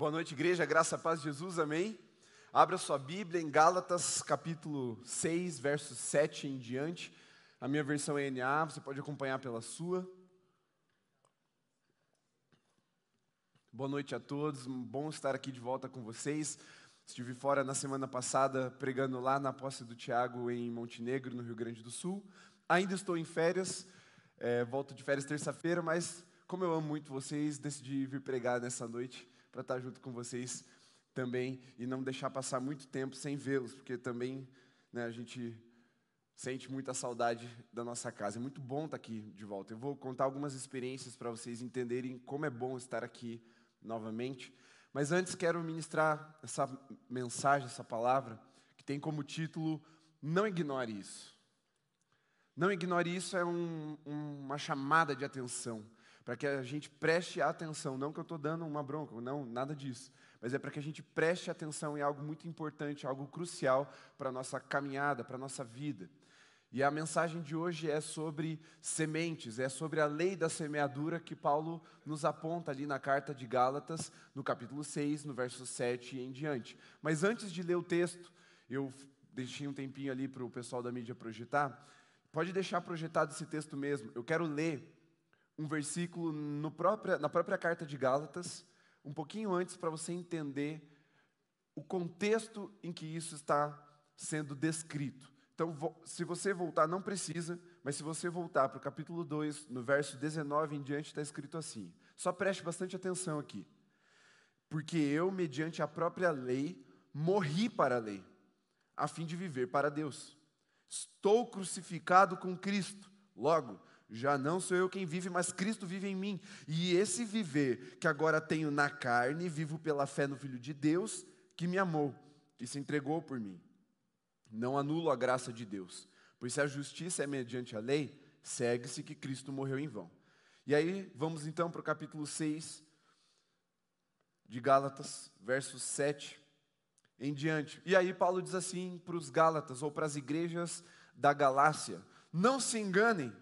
Boa noite, igreja, graça, paz Jesus, amém? Abra sua Bíblia em Gálatas, capítulo 6, versos 7 em diante. A minha versão é NA, você pode acompanhar pela sua. Boa noite a todos, bom estar aqui de volta com vocês. Estive fora na semana passada pregando lá na posse do Tiago em Montenegro, no Rio Grande do Sul. Ainda estou em férias, é, volto de férias terça-feira, mas como eu amo muito vocês, decidi vir pregar nessa noite para estar junto com vocês também e não deixar passar muito tempo sem vê-los, porque também né, a gente sente muita saudade da nossa casa. É muito bom estar aqui de volta. Eu vou contar algumas experiências para vocês entenderem como é bom estar aqui novamente. Mas antes quero ministrar essa mensagem, essa palavra, que tem como título Não ignore isso. Não ignore isso é um, uma chamada de atenção para que a gente preste atenção, não que eu estou dando uma bronca, não, nada disso, mas é para que a gente preste atenção em algo muito importante, algo crucial para a nossa caminhada, para a nossa vida. E a mensagem de hoje é sobre sementes, é sobre a lei da semeadura que Paulo nos aponta ali na carta de Gálatas, no capítulo 6, no verso 7 e em diante. Mas antes de ler o texto, eu deixei um tempinho ali para o pessoal da mídia projetar. Pode deixar projetado esse texto mesmo. Eu quero ler um versículo própria, na própria carta de Gálatas, um pouquinho antes, para você entender o contexto em que isso está sendo descrito. Então, se você voltar, não precisa, mas se você voltar para o capítulo 2, no verso 19 em diante, está escrito assim. Só preste bastante atenção aqui. Porque eu, mediante a própria lei, morri para a lei, a fim de viver para Deus. Estou crucificado com Cristo. Logo, já não sou eu quem vive, mas Cristo vive em mim. E esse viver que agora tenho na carne, vivo pela fé no Filho de Deus, que me amou e se entregou por mim. Não anulo a graça de Deus, pois se a justiça é mediante a lei, segue-se que Cristo morreu em vão. E aí, vamos então para o capítulo 6 de Gálatas, versos 7 em diante. E aí, Paulo diz assim para os Gálatas, ou para as igrejas da Galácia: Não se enganem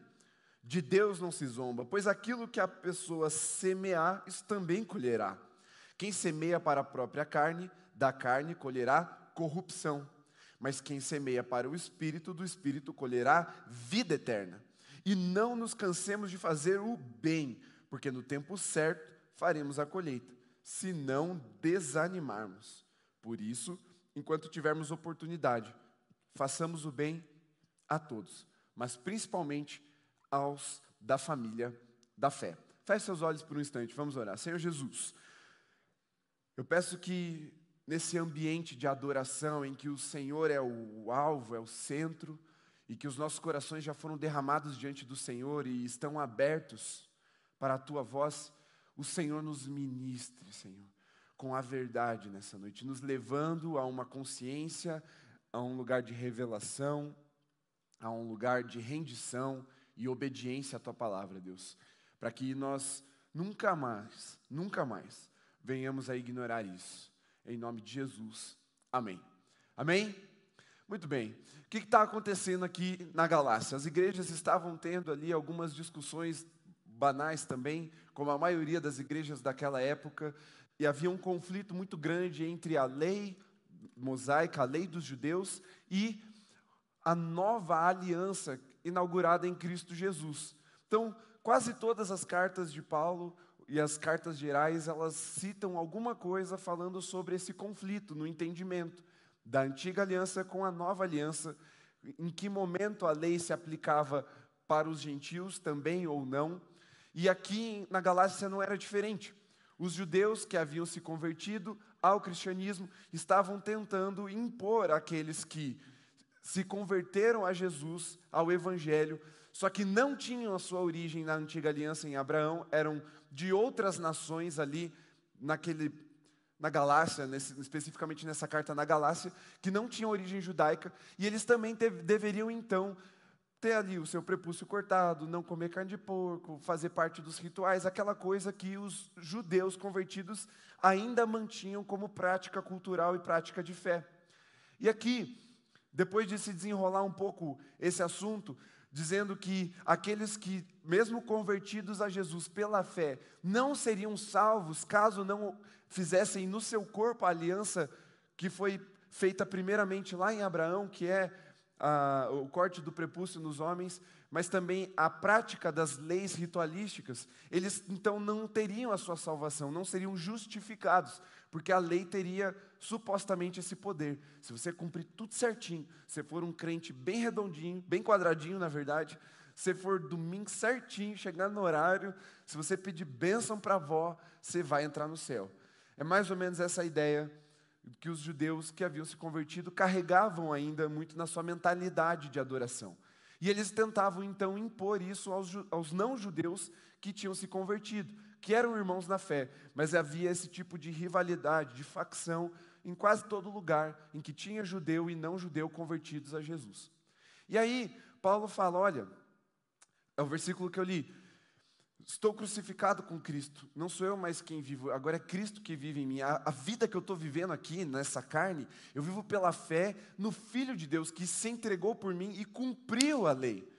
de Deus não se zomba, pois aquilo que a pessoa semear, isso também colherá. Quem semeia para a própria carne, da carne colherá corrupção. Mas quem semeia para o espírito, do espírito colherá vida eterna. E não nos cansemos de fazer o bem, porque no tempo certo faremos a colheita, se não desanimarmos. Por isso, enquanto tivermos oportunidade, façamos o bem a todos, mas principalmente aos da família da fé. Feche seus olhos por um instante, vamos orar. Senhor Jesus, eu peço que nesse ambiente de adoração em que o Senhor é o alvo, é o centro, e que os nossos corações já foram derramados diante do Senhor e estão abertos para a tua voz, o Senhor nos ministre, Senhor, com a verdade nessa noite, nos levando a uma consciência, a um lugar de revelação, a um lugar de rendição e obediência à tua palavra, Deus, para que nós nunca mais, nunca mais venhamos a ignorar isso. Em nome de Jesus. Amém. Amém? Muito bem. O que está acontecendo aqui na Galácia? As igrejas estavam tendo ali algumas discussões banais também, como a maioria das igrejas daquela época, e havia um conflito muito grande entre a lei mosaica, a lei dos judeus, e a nova aliança inaugurada em Cristo Jesus. Então, quase todas as cartas de Paulo e as cartas gerais, elas citam alguma coisa falando sobre esse conflito no entendimento da antiga aliança com a nova aliança, em que momento a lei se aplicava para os gentios também ou não. E aqui na Galácia não era diferente. Os judeus que haviam se convertido ao cristianismo estavam tentando impor àqueles que se converteram a Jesus, ao Evangelho, só que não tinham a sua origem na antiga aliança em Abraão, eram de outras nações ali naquele na Galácia, nesse, especificamente nessa carta na Galácia, que não tinham origem judaica, e eles também deveriam então ter ali o seu prepúcio cortado, não comer carne de porco, fazer parte dos rituais, aquela coisa que os judeus convertidos ainda mantinham como prática cultural e prática de fé. E aqui depois de se desenrolar um pouco esse assunto, dizendo que aqueles que, mesmo convertidos a Jesus pela fé, não seriam salvos caso não fizessem no seu corpo a aliança que foi feita primeiramente lá em Abraão, que é a, o corte do prepúcio nos homens, mas também a prática das leis ritualísticas, eles então não teriam a sua salvação, não seriam justificados, porque a lei teria supostamente esse poder. Se você cumprir tudo certinho, se for um crente bem redondinho, bem quadradinho, na verdade, se for domingo certinho, chegar no horário, se você pedir bênção para a avó, você vai entrar no céu. É mais ou menos essa ideia que os judeus que haviam se convertido carregavam ainda muito na sua mentalidade de adoração. E eles tentavam então impor isso aos, aos não-judeus que tinham se convertido, que eram irmãos na fé, mas havia esse tipo de rivalidade, de facção em quase todo lugar em que tinha judeu e não-judeu convertidos a Jesus. E aí, Paulo fala: olha, é o versículo que eu li. Estou crucificado com Cristo, não sou eu mais quem vivo, agora é Cristo que vive em mim. A, a vida que eu estou vivendo aqui, nessa carne, eu vivo pela fé no Filho de Deus que se entregou por mim e cumpriu a lei.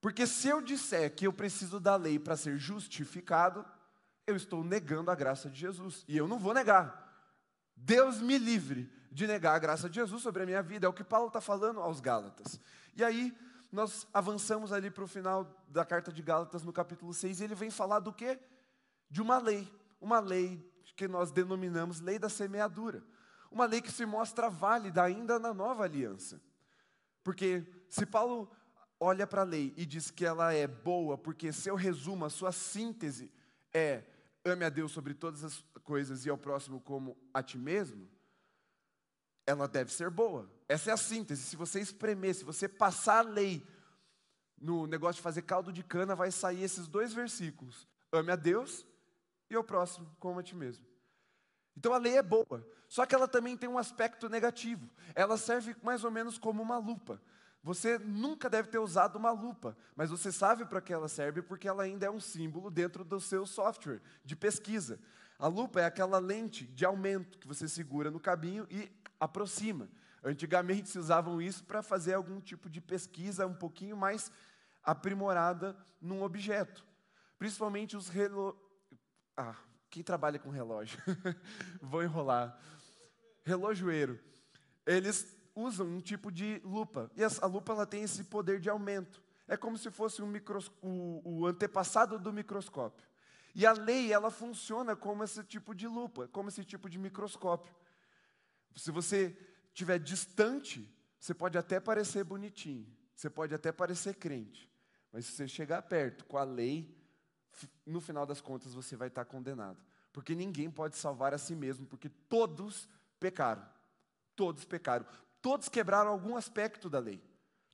Porque se eu disser que eu preciso da lei para ser justificado, eu estou negando a graça de Jesus. E eu não vou negar. Deus me livre de negar a graça de Jesus sobre a minha vida. É o que Paulo está falando aos Gálatas. E aí, nós avançamos ali para o final da carta de Gálatas, no capítulo 6, e ele vem falar do quê? De uma lei, uma lei que nós denominamos lei da semeadura. Uma lei que se mostra válida ainda na nova aliança. Porque se Paulo olha para a lei e diz que ela é boa, porque seu resumo, a sua síntese é ame a Deus sobre todas as coisas e ao próximo como a ti mesmo, ela deve ser boa. Essa é a síntese. Se você espremer, se você passar a lei no negócio de fazer caldo de cana, vai sair esses dois versículos: ame a Deus e ao próximo como a ti mesmo. Então a lei é boa, só que ela também tem um aspecto negativo. Ela serve mais ou menos como uma lupa. Você nunca deve ter usado uma lupa, mas você sabe para que ela serve porque ela ainda é um símbolo dentro do seu software de pesquisa. A lupa é aquela lente de aumento que você segura no cabinho e aproxima. Antigamente se usavam isso para fazer algum tipo de pesquisa um pouquinho mais aprimorada num objeto. Principalmente os relógios. Ah, quem trabalha com relógio? Vou enrolar. Relojoeiro. Eles usam um tipo de lupa. E a lupa ela tem esse poder de aumento. É como se fosse um micros... o, o antepassado do microscópio. E a lei, ela funciona como esse tipo de lupa, como esse tipo de microscópio. Se você estiver distante, você pode até parecer bonitinho, você pode até parecer crente, mas se você chegar perto com a lei, no final das contas você vai estar condenado. Porque ninguém pode salvar a si mesmo, porque todos pecaram. Todos pecaram. Todos quebraram algum aspecto da lei.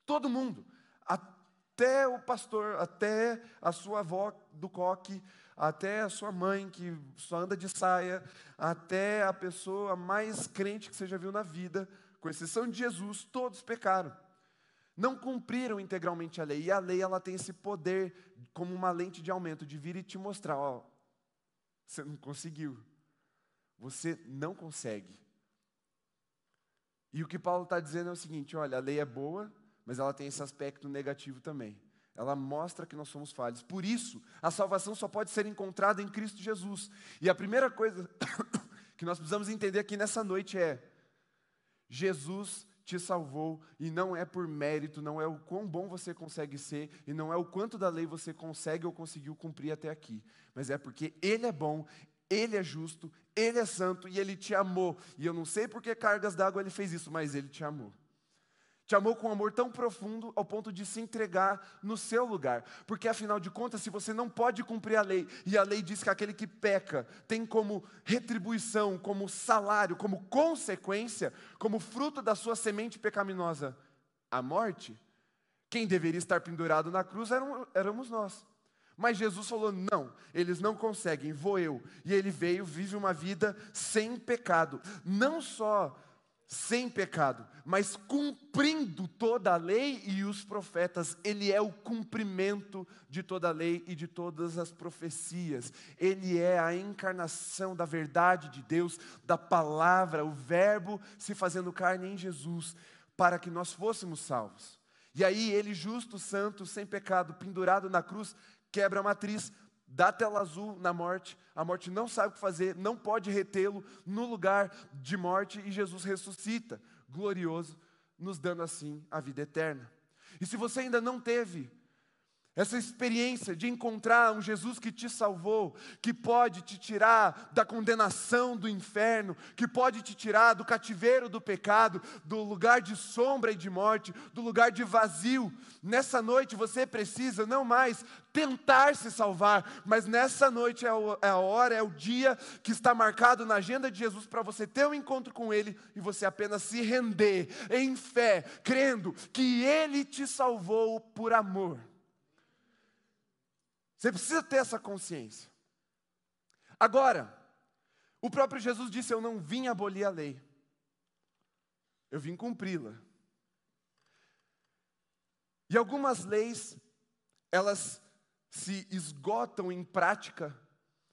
Todo mundo. Até o pastor, até a sua avó do coque, até a sua mãe que só anda de saia, até a pessoa mais crente que você já viu na vida, com exceção de Jesus, todos pecaram. Não cumpriram integralmente a lei. E a lei ela tem esse poder como uma lente de aumento de vir e te mostrar, ó, você não conseguiu. Você não consegue. E o que Paulo está dizendo é o seguinte: olha, a lei é boa, mas ela tem esse aspecto negativo também. Ela mostra que nós somos falhos. Por isso, a salvação só pode ser encontrada em Cristo Jesus. E a primeira coisa que nós precisamos entender aqui nessa noite é: Jesus te salvou e não é por mérito, não é o quão bom você consegue ser e não é o quanto da lei você consegue ou conseguiu cumprir até aqui, mas é porque Ele é bom, Ele é justo, Ele é santo e Ele te amou. E eu não sei por que cargas d'água Ele fez isso, mas Ele te amou. Te amou com um amor tão profundo ao ponto de se entregar no seu lugar. Porque afinal de contas, se você não pode cumprir a lei, e a lei diz que aquele que peca tem como retribuição, como salário, como consequência, como fruto da sua semente pecaminosa, a morte, quem deveria estar pendurado na cruz éramos nós. Mas Jesus falou: não, eles não conseguem, vou eu. E ele veio, vive uma vida sem pecado. Não só sem pecado, mas cumprindo toda a lei e os profetas. Ele é o cumprimento de toda a lei e de todas as profecias. Ele é a encarnação da verdade de Deus, da palavra, o Verbo se fazendo carne em Jesus, para que nós fôssemos salvos. E aí ele, justo, santo, sem pecado, pendurado na cruz, quebra a matriz, dá tela azul na morte, a morte não sabe o que fazer, não pode retê-lo no lugar de morte e Jesus ressuscita, glorioso, nos dando assim a vida eterna. E se você ainda não teve essa experiência de encontrar um Jesus que te salvou, que pode te tirar da condenação do inferno, que pode te tirar do cativeiro do pecado, do lugar de sombra e de morte, do lugar de vazio. Nessa noite você precisa não mais tentar se salvar, mas nessa noite é, é a hora, é o dia que está marcado na agenda de Jesus para você ter um encontro com Ele e você apenas se render em fé, crendo que Ele te salvou por amor. Você precisa ter essa consciência. Agora, o próprio Jesus disse: Eu não vim abolir a lei, eu vim cumpri-la. E algumas leis, elas se esgotam em prática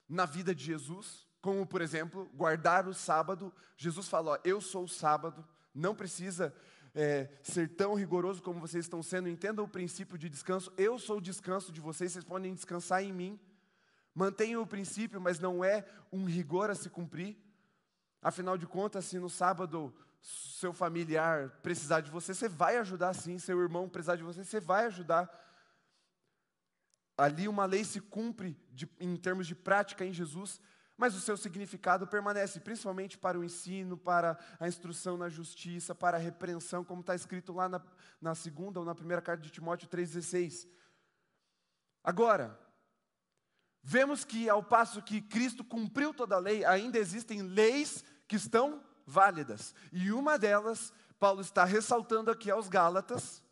na vida de Jesus, como por exemplo, guardar o sábado. Jesus falou: Eu sou o sábado, não precisa é, ser tão rigoroso como vocês estão sendo, entendam o princípio de descanso. Eu sou o descanso de vocês, vocês podem descansar em mim. Mantenham o princípio, mas não é um rigor a se cumprir. Afinal de contas, se no sábado seu familiar precisar de você, você vai ajudar sim. Seu irmão precisar de você, você vai ajudar. Ali uma lei se cumpre de, em termos de prática em Jesus, mas o seu significado permanece, principalmente para o ensino, para a instrução na justiça, para a repreensão, como está escrito lá na, na segunda ou na primeira carta de Timóteo 3,16. Agora, vemos que ao passo que Cristo cumpriu toda a lei, ainda existem leis que estão válidas. E uma delas, Paulo está ressaltando aqui aos Gálatas,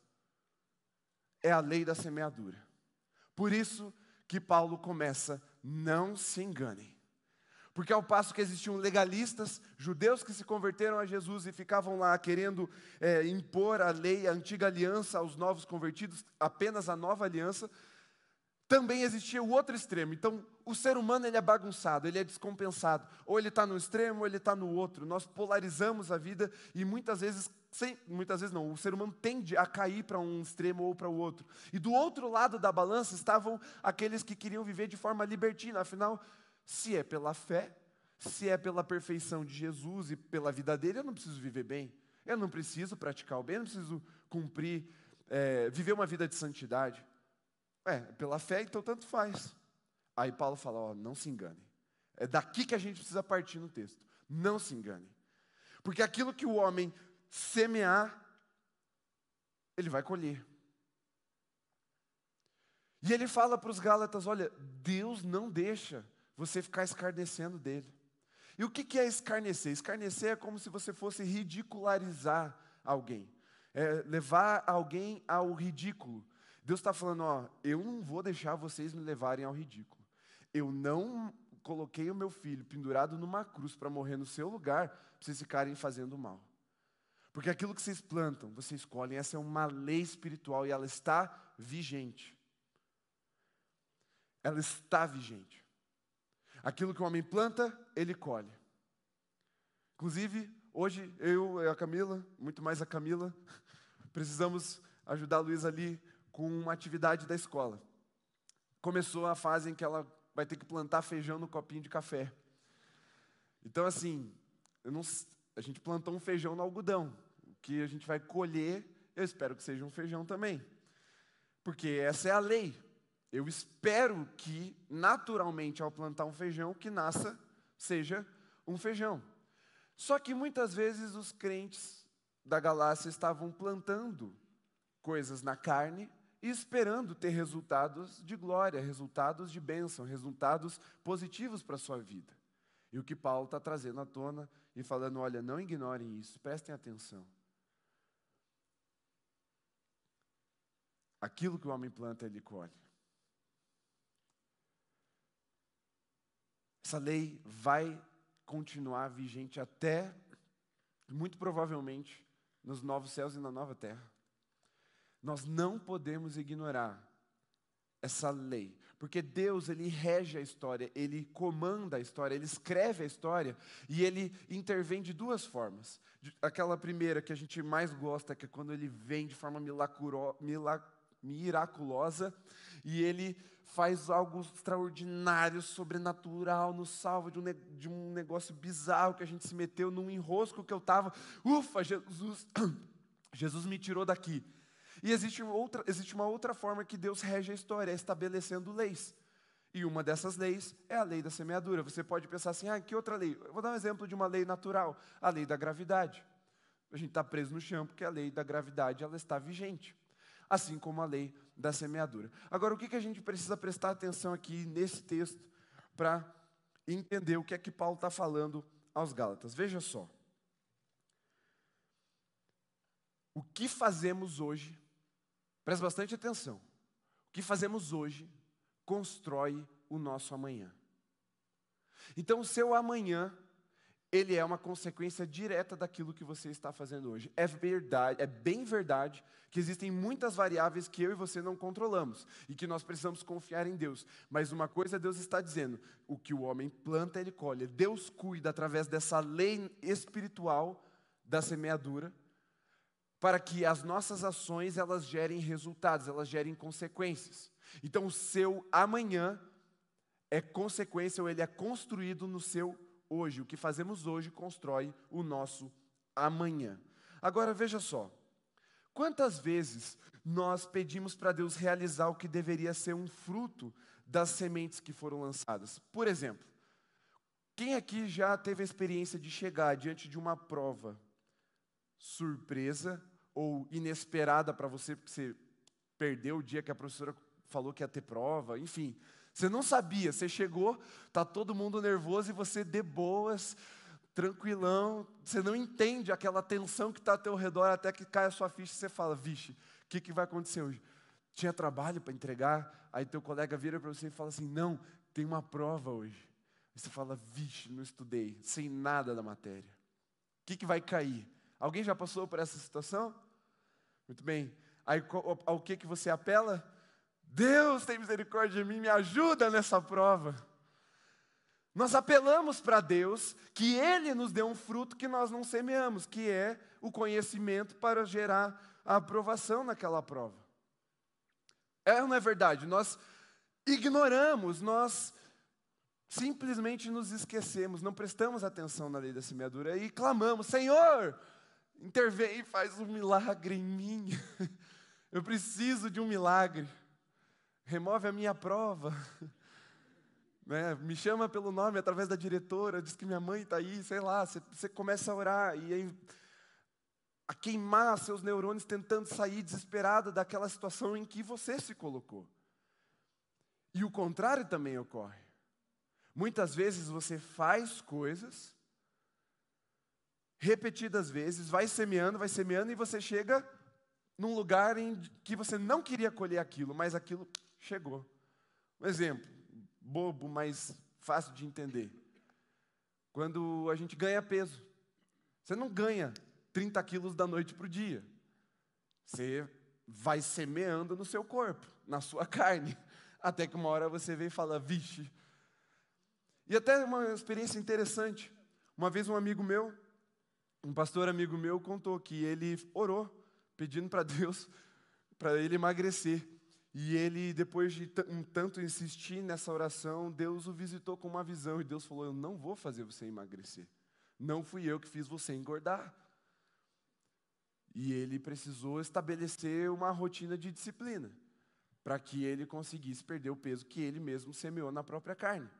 é a lei da semeadura. Por isso que Paulo começa, não se enganem. Porque ao passo que existiam legalistas, judeus que se converteram a Jesus e ficavam lá querendo é, impor a lei, a antiga aliança aos novos convertidos, apenas a nova aliança, também existia o outro extremo. Então, o ser humano ele é bagunçado, ele é descompensado. Ou ele está no extremo, ou ele está no outro. Nós polarizamos a vida e muitas vezes, sem, muitas vezes não, o ser humano tende a cair para um extremo ou para o outro. E do outro lado da balança estavam aqueles que queriam viver de forma libertina. Afinal, se é pela fé, se é pela perfeição de Jesus e pela vida dele, eu não preciso viver bem. Eu não preciso praticar o bem, eu não preciso cumprir, é, viver uma vida de santidade. É, pela fé, então tanto faz. Aí Paulo fala: ó, não se engane. É daqui que a gente precisa partir no texto. Não se engane. Porque aquilo que o homem semear, ele vai colher. E ele fala para os Gálatas: olha, Deus não deixa você ficar escarnecendo dele. E o que é escarnecer? Escarnecer é como se você fosse ridicularizar alguém, é levar alguém ao ridículo. Deus está falando: ó, eu não vou deixar vocês me levarem ao ridículo. Eu não coloquei o meu filho pendurado numa cruz para morrer no seu lugar, para vocês ficarem fazendo mal. Porque aquilo que vocês plantam, vocês colhem, essa é uma lei espiritual e ela está vigente. Ela está vigente. Aquilo que o homem planta, ele colhe. Inclusive, hoje, eu e a Camila, muito mais a Camila, precisamos ajudar a Luísa ali com uma atividade da escola. Começou a fase em que ela vai ter que plantar feijão no copinho de café. Então, assim, não, a gente plantou um feijão no algodão. O que a gente vai colher, eu espero que seja um feijão também. Porque essa é a lei. Eu espero que, naturalmente, ao plantar um feijão, que nasça seja um feijão. Só que muitas vezes os crentes da galáxia estavam plantando coisas na carne e esperando ter resultados de glória, resultados de bênção, resultados positivos para a sua vida. E o que Paulo está trazendo à tona e falando: olha, não ignorem isso, prestem atenção. Aquilo que o homem planta, ele colhe. Essa lei vai continuar vigente até, muito provavelmente, nos novos céus e na nova terra. Nós não podemos ignorar essa lei. Porque Deus, ele rege a história, ele comanda a história, ele escreve a história e ele intervém de duas formas. Aquela primeira que a gente mais gosta, que é quando ele vem de forma milacuro, miraculosa e ele faz algo extraordinário, sobrenatural, nos salva de um, de um negócio bizarro que a gente se meteu num enrosco que eu estava. Ufa, Jesus, Jesus me tirou daqui. E existe outra, existe uma outra forma que Deus rege a história, é estabelecendo leis. E uma dessas leis é a lei da semeadura. Você pode pensar assim, ah, que outra lei? Eu vou dar um exemplo de uma lei natural, a lei da gravidade. A gente está preso no chão porque a lei da gravidade ela está vigente, assim como a lei da semeadura. Agora, o que, que a gente precisa prestar atenção aqui nesse texto para entender o que é que Paulo está falando aos Gálatas? Veja só. O que fazemos hoje Preste bastante atenção. O que fazemos hoje constrói o nosso amanhã. Então, o seu amanhã, ele é uma consequência direta daquilo que você está fazendo hoje. É verdade, é bem verdade que existem muitas variáveis que eu e você não controlamos e que nós precisamos confiar em Deus. Mas uma coisa Deus está dizendo: o que o homem planta, ele colhe. Deus cuida através dessa lei espiritual da semeadura para que as nossas ações elas gerem resultados, elas gerem consequências. Então o seu amanhã é consequência ou ele é construído no seu hoje. O que fazemos hoje constrói o nosso amanhã. Agora veja só. Quantas vezes nós pedimos para Deus realizar o que deveria ser um fruto das sementes que foram lançadas? Por exemplo, quem aqui já teve a experiência de chegar diante de uma prova surpresa ou inesperada para você, porque você perdeu o dia que a professora falou que ia ter prova, enfim. Você não sabia, você chegou, tá todo mundo nervoso e você de boas, tranquilão, você não entende aquela tensão que está ao teu redor até que cai a sua ficha e você fala, vixe, o que, que vai acontecer hoje? Tinha trabalho para entregar, aí teu colega vira para você e fala assim, não, tem uma prova hoje. Aí você fala, vixe, não estudei, sem nada da matéria. O que, que vai cair? Alguém já passou por essa situação? Muito bem. Aí ao que, que você apela? Deus tem misericórdia de mim, me ajuda nessa prova. Nós apelamos para Deus que Ele nos dê um fruto que nós não semeamos, que é o conhecimento para gerar a aprovação naquela prova. É ou não é verdade? Nós ignoramos, nós simplesmente nos esquecemos, não prestamos atenção na lei da semeadura e clamamos: Senhor, intervém e faz um milagre em mim. Eu preciso de um milagre. Remove a minha prova. Né? Me chama pelo nome através da diretora, diz que minha mãe está aí, sei lá. Você, começa a orar e aí, a queimar seus neurônios tentando sair desesperado daquela situação em que você se colocou. E o contrário também ocorre. Muitas vezes você faz coisas repetidas vezes, vai semeando, vai semeando, e você chega num lugar em que você não queria colher aquilo, mas aquilo chegou. Um exemplo, bobo, mas fácil de entender. Quando a gente ganha peso, você não ganha 30 quilos da noite para o dia. Você vai semeando no seu corpo, na sua carne, até que uma hora você vem e fala, vixe. E até uma experiência interessante. Uma vez um amigo meu, um pastor amigo meu contou que ele orou pedindo para Deus para ele emagrecer. E ele, depois de um tanto insistir nessa oração, Deus o visitou com uma visão e Deus falou: Eu não vou fazer você emagrecer. Não fui eu que fiz você engordar. E ele precisou estabelecer uma rotina de disciplina para que ele conseguisse perder o peso que ele mesmo semeou na própria carne.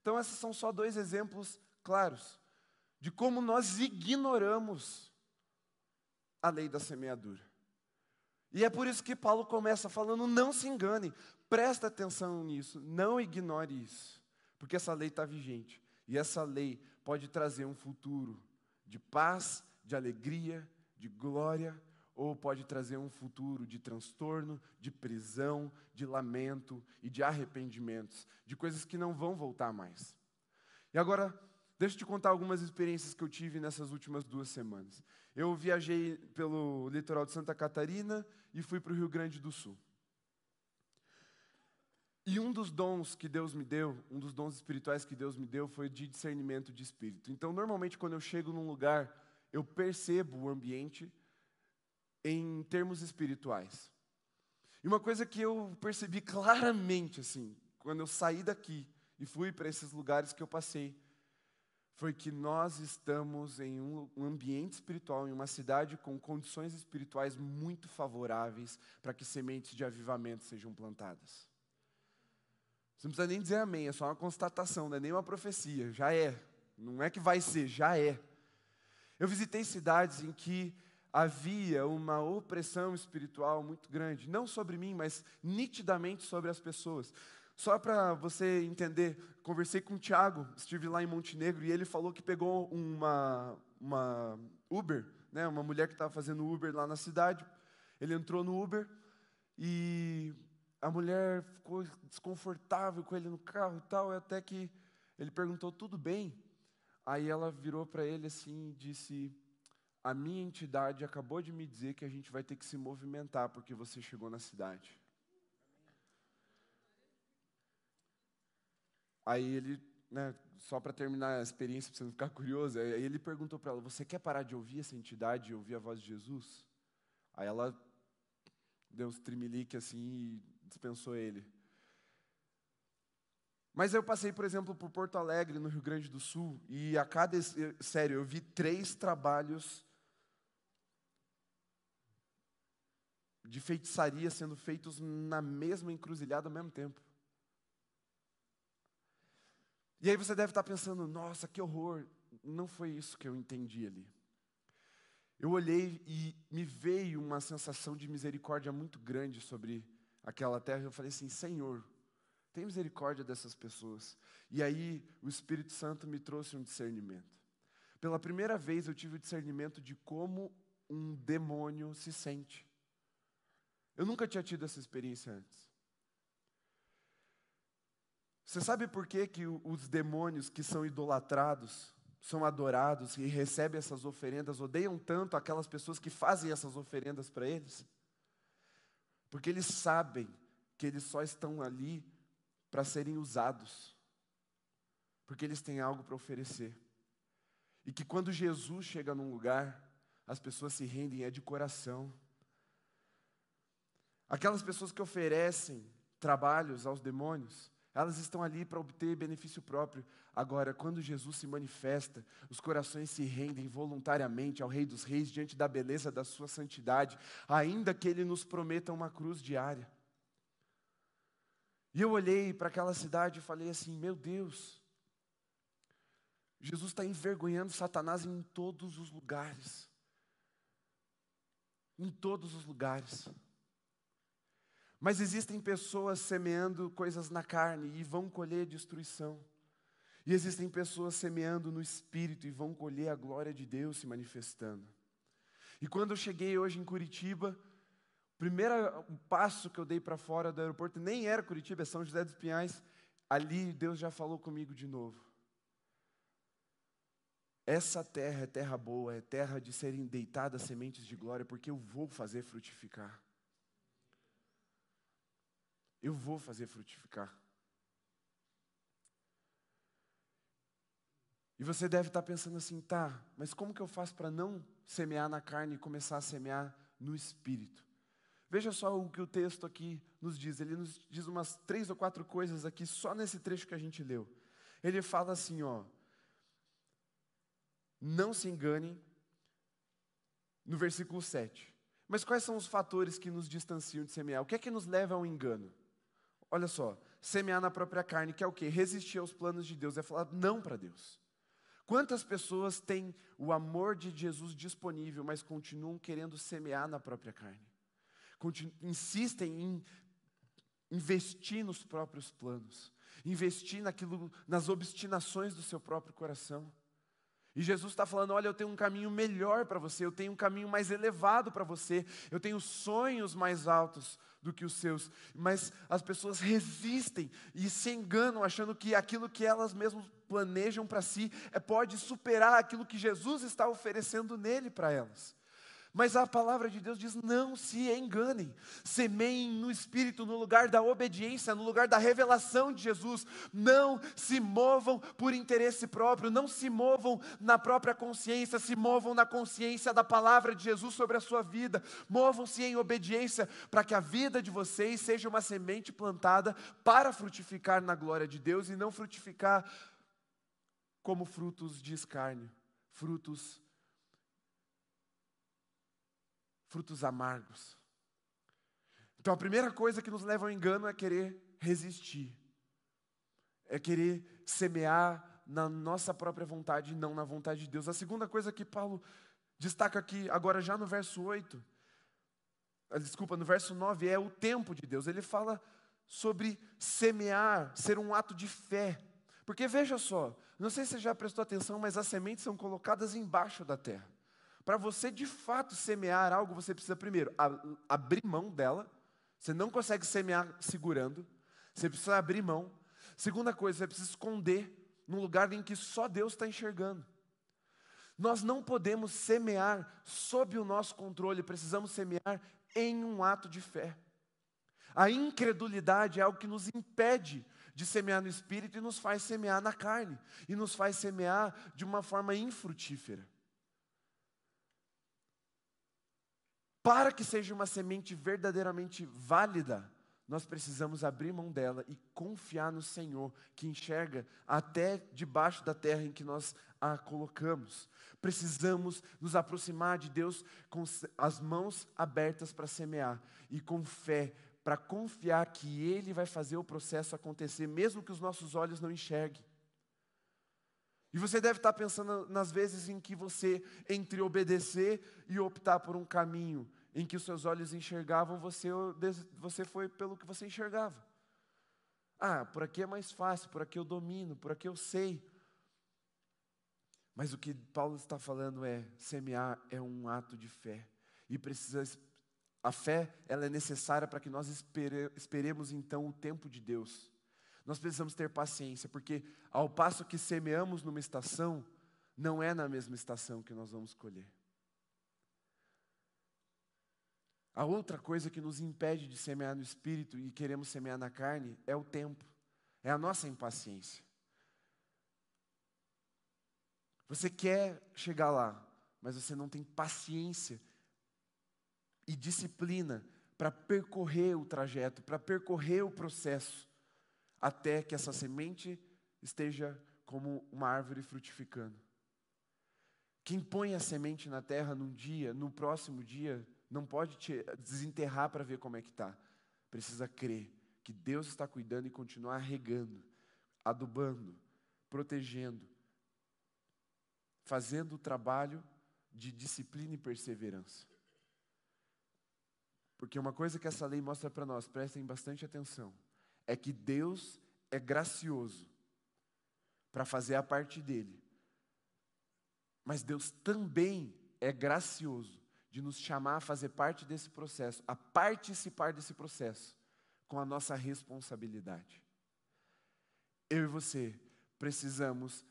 Então, esses são só dois exemplos claros de como nós ignoramos a lei da semeadura. E é por isso que Paulo começa falando: não se engane, presta atenção nisso, não ignore isso, porque essa lei está vigente. E essa lei pode trazer um futuro de paz, de alegria, de glória, ou pode trazer um futuro de transtorno, de prisão, de lamento e de arrependimentos, de coisas que não vão voltar mais. E agora, Deixa eu te contar algumas experiências que eu tive nessas últimas duas semanas. Eu viajei pelo litoral de Santa Catarina e fui para o Rio Grande do Sul. E um dos dons que Deus me deu, um dos dons espirituais que Deus me deu, foi de discernimento de espírito. Então, normalmente, quando eu chego num lugar, eu percebo o ambiente em termos espirituais. E uma coisa que eu percebi claramente, assim, quando eu saí daqui e fui para esses lugares que eu passei, foi que nós estamos em um, ambiente espiritual, em uma cidade com condições espirituais muito favoráveis para que sementes de avivamento sejam plantadas. Você não precisa nem dizer amém, é só uma constatação, não é nem uma profecia, já é. Não é que vai ser, já é. Eu visitei cidades em que havia uma opressão espiritual muito grande, não sobre mim, mas nitidamente sobre as pessoas. Só para você entender, conversei com o Tiago, estive lá em Montenegro e ele falou que pegou uma, uma Uber, né, uma mulher que estava fazendo Uber lá na cidade. Ele entrou no Uber e a mulher ficou desconfortável com ele no carro e tal, até que ele perguntou: tudo bem? Aí ela virou para ele assim e disse: A minha entidade acabou de me dizer que a gente vai ter que se movimentar porque você chegou na cidade. Aí ele, né, só para terminar a experiência, para você não ficar curioso, aí ele perguntou para ela: Você quer parar de ouvir essa entidade e ouvir a voz de Jesus? Aí ela deu uns trimelique assim e dispensou ele. Mas eu passei, por exemplo, por Porto Alegre, no Rio Grande do Sul, e a cada. Sério, eu vi três trabalhos de feitiçaria sendo feitos na mesma encruzilhada ao mesmo tempo. E aí você deve estar pensando, nossa, que horror. Não foi isso que eu entendi ali. Eu olhei e me veio uma sensação de misericórdia muito grande sobre aquela terra. Eu falei assim: Senhor, tem misericórdia dessas pessoas. E aí o Espírito Santo me trouxe um discernimento. Pela primeira vez eu tive o discernimento de como um demônio se sente. Eu nunca tinha tido essa experiência antes. Você sabe por que, que os demônios que são idolatrados, são adorados e recebem essas oferendas, odeiam tanto aquelas pessoas que fazem essas oferendas para eles? Porque eles sabem que eles só estão ali para serem usados, porque eles têm algo para oferecer. E que quando Jesus chega num lugar, as pessoas se rendem é de coração. Aquelas pessoas que oferecem trabalhos aos demônios, elas estão ali para obter benefício próprio. Agora, quando Jesus se manifesta, os corações se rendem voluntariamente ao Rei dos Reis diante da beleza da sua santidade, ainda que ele nos prometa uma cruz diária. E eu olhei para aquela cidade e falei assim: meu Deus, Jesus está envergonhando Satanás em todos os lugares. Em todos os lugares. Mas existem pessoas semeando coisas na carne e vão colher destruição. E existem pessoas semeando no espírito e vão colher a glória de Deus se manifestando. E quando eu cheguei hoje em Curitiba, o primeiro passo que eu dei para fora do aeroporto nem era Curitiba, é São José dos Pinhais. Ali Deus já falou comigo de novo. Essa terra é terra boa, é terra de serem deitadas sementes de glória, porque eu vou fazer frutificar. Eu vou fazer frutificar. E você deve estar pensando assim, tá, mas como que eu faço para não semear na carne e começar a semear no espírito? Veja só o que o texto aqui nos diz. Ele nos diz umas três ou quatro coisas aqui, só nesse trecho que a gente leu. Ele fala assim, ó. Não se enganem, no versículo 7. Mas quais são os fatores que nos distanciam de semear? O que é que nos leva ao engano? Olha só, semear na própria carne, que é o quê? Resistir aos planos de Deus, é falar não para Deus. Quantas pessoas têm o amor de Jesus disponível, mas continuam querendo semear na própria carne? Continu insistem em investir nos próprios planos, investir naquilo, nas obstinações do seu próprio coração. E Jesus está falando: olha, eu tenho um caminho melhor para você, eu tenho um caminho mais elevado para você, eu tenho sonhos mais altos do que os seus. Mas as pessoas resistem e se enganam, achando que aquilo que elas mesmas planejam para si é, pode superar aquilo que Jesus está oferecendo nele para elas. Mas a palavra de Deus diz: não se enganem, semeiem no espírito, no lugar da obediência, no lugar da revelação de Jesus. Não se movam por interesse próprio, não se movam na própria consciência, se movam na consciência da palavra de Jesus sobre a sua vida. Movam-se em obediência para que a vida de vocês seja uma semente plantada para frutificar na glória de Deus e não frutificar como frutos de escárnio, frutos frutos amargos. Então a primeira coisa que nos leva ao engano é querer resistir, é querer semear na nossa própria vontade e não na vontade de Deus. A segunda coisa que Paulo destaca aqui, agora já no verso 8, ah, desculpa, no verso 9, é o tempo de Deus. Ele fala sobre semear, ser um ato de fé. Porque veja só, não sei se você já prestou atenção, mas as sementes são colocadas embaixo da terra. Para você de fato semear algo, você precisa primeiro abrir mão dela. Você não consegue semear segurando. Você precisa abrir mão. Segunda coisa, você precisa esconder num lugar em que só Deus está enxergando. Nós não podemos semear sob o nosso controle, precisamos semear em um ato de fé. A incredulidade é algo que nos impede de semear no espírito e nos faz semear na carne, e nos faz semear de uma forma infrutífera. Para que seja uma semente verdadeiramente válida, nós precisamos abrir mão dela e confiar no Senhor, que enxerga até debaixo da terra em que nós a colocamos. Precisamos nos aproximar de Deus com as mãos abertas para semear e com fé, para confiar que Ele vai fazer o processo acontecer, mesmo que os nossos olhos não enxerguem. E você deve estar pensando nas vezes em que você, entre obedecer e optar por um caminho em que os seus olhos enxergavam, você, você foi pelo que você enxergava. Ah, por aqui é mais fácil, por aqui eu domino, por aqui eu sei. Mas o que Paulo está falando é: semear é um ato de fé. E precisa. A fé, ela é necessária para que nós espere, esperemos então o tempo de Deus. Nós precisamos ter paciência, porque ao passo que semeamos numa estação, não é na mesma estação que nós vamos colher. A outra coisa que nos impede de semear no espírito e queremos semear na carne é o tempo, é a nossa impaciência. Você quer chegar lá, mas você não tem paciência e disciplina para percorrer o trajeto, para percorrer o processo até que essa semente esteja como uma árvore frutificando. Quem põe a semente na terra num dia, no próximo dia, não pode te desenterrar para ver como é que está. Precisa crer que Deus está cuidando e continuar regando, adubando, protegendo, fazendo o trabalho de disciplina e perseverança. Porque uma coisa que essa lei mostra para nós, prestem bastante atenção é que Deus é gracioso para fazer a parte dele. Mas Deus também é gracioso de nos chamar a fazer parte desse processo, a participar desse processo, com a nossa responsabilidade. Eu e você precisamos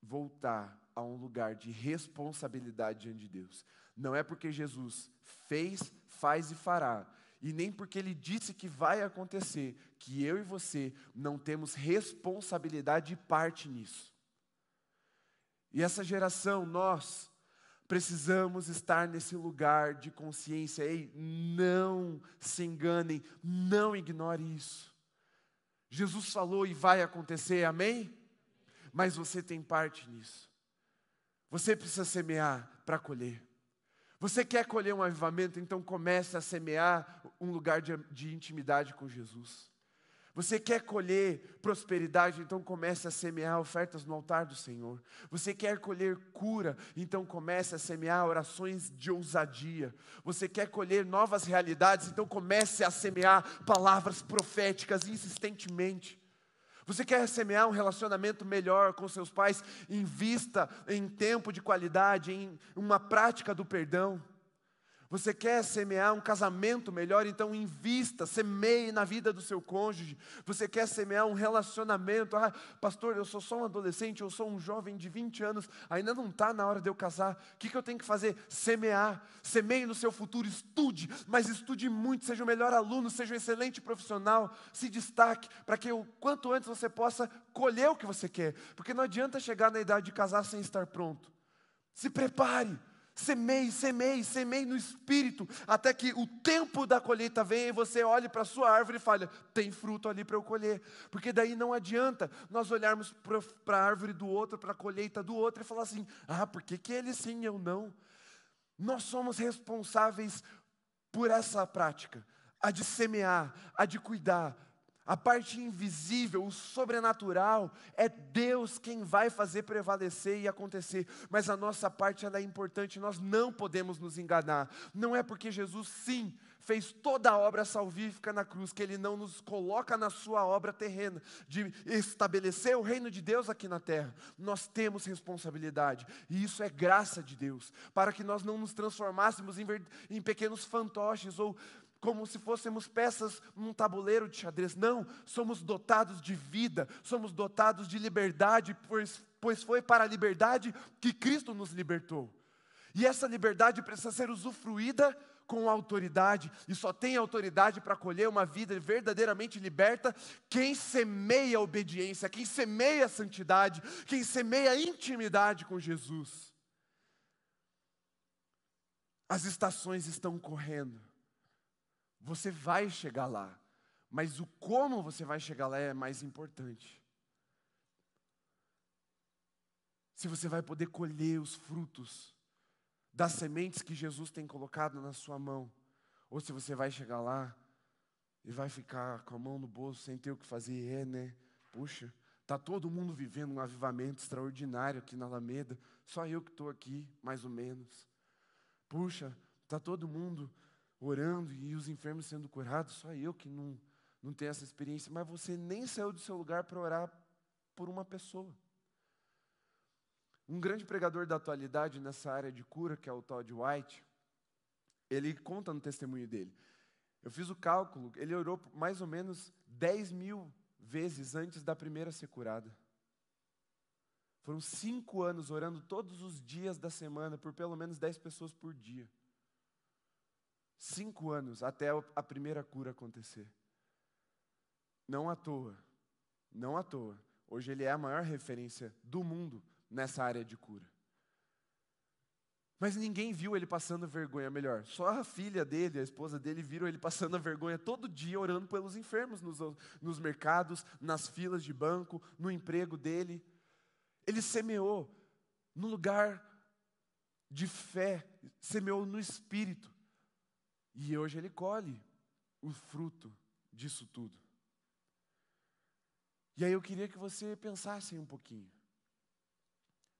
voltar a um lugar de responsabilidade diante de Deus. Não é porque Jesus fez, faz e fará, e nem porque ele disse que vai acontecer, que eu e você não temos responsabilidade e parte nisso. E essa geração, nós, precisamos estar nesse lugar de consciência. Ei, não se enganem, não ignore isso. Jesus falou e vai acontecer, amém? Mas você tem parte nisso. Você precisa semear para colher. Você quer colher um avivamento, então comece a semear um lugar de, de, intimidade com Jesus. Você quer colher prosperidade, então comece a semear ofertas no altar do Senhor. Você quer colher cura, então comece a semear orações de ousadia. Você quer colher novas realidades, então comece a semear palavras proféticas insistentemente. Você quer semear um relacionamento melhor com seus pais? Invista em tempo de qualidade, em uma prática do perdão. Você quer semear um casamento melhor, então invista, semeie na vida do seu cônjuge. Você quer semear um relacionamento. Ah, pastor, eu sou só um adolescente, eu sou um jovem de 20 anos, ainda não está na hora de eu casar. O que, que eu tenho que fazer? Semear. Semeie no seu futuro, estude, mas estude muito, seja o melhor aluno, seja um excelente profissional, se destaque, para que o quanto antes você possa colher o que você quer. Porque não adianta chegar na idade de casar sem estar pronto. Se prepare. Semeie, semeie, semeie no espírito, até que o tempo da colheita venha e você olhe para a sua árvore e fale: tem fruto ali para eu colher. Porque daí não adianta nós olharmos para a árvore do outro, para a colheita do outro e falar assim: ah, por que, que ele sim e eu não? Nós somos responsáveis por essa prática, a de semear, a de cuidar, a parte invisível, o sobrenatural, é Deus quem vai fazer prevalecer e acontecer. Mas a nossa parte é importante, nós não podemos nos enganar. Não é porque Jesus, sim, fez toda a obra salvífica na cruz, que Ele não nos coloca na sua obra terrena, de estabelecer o reino de Deus aqui na terra. Nós temos responsabilidade, e isso é graça de Deus, para que nós não nos transformássemos em, em pequenos fantoches ou como se fôssemos peças num tabuleiro de xadrez. Não, somos dotados de vida, somos dotados de liberdade, pois, pois foi para a liberdade que Cristo nos libertou. E essa liberdade precisa ser usufruída com autoridade, e só tem autoridade para colher uma vida verdadeiramente liberta quem semeia a obediência, quem semeia a santidade, quem semeia a intimidade com Jesus. As estações estão correndo. Você vai chegar lá, mas o como você vai chegar lá é mais importante. Se você vai poder colher os frutos das sementes que Jesus tem colocado na sua mão, ou se você vai chegar lá e vai ficar com a mão no bolso sem ter o que fazer, é, né? Puxa, tá todo mundo vivendo um avivamento extraordinário aqui na Alameda, só eu que estou aqui, mais ou menos. Puxa, tá todo mundo orando e os enfermos sendo curados, só eu que não, não tenho essa experiência, mas você nem saiu do seu lugar para orar por uma pessoa. Um grande pregador da atualidade nessa área de cura, que é o Todd White, ele conta no testemunho dele. Eu fiz o cálculo, ele orou mais ou menos 10 mil vezes antes da primeira ser curada. Foram cinco anos orando todos os dias da semana por pelo menos 10 pessoas por dia. Cinco anos até a primeira cura acontecer. Não à toa, não à toa. Hoje ele é a maior referência do mundo nessa área de cura. Mas ninguém viu ele passando vergonha, melhor, só a filha dele, a esposa dele, viram ele passando vergonha todo dia orando pelos enfermos nos, nos mercados, nas filas de banco, no emprego dele. Ele semeou no lugar de fé, semeou no espírito. E hoje ele colhe o fruto disso tudo. E aí eu queria que você pensasse um pouquinho.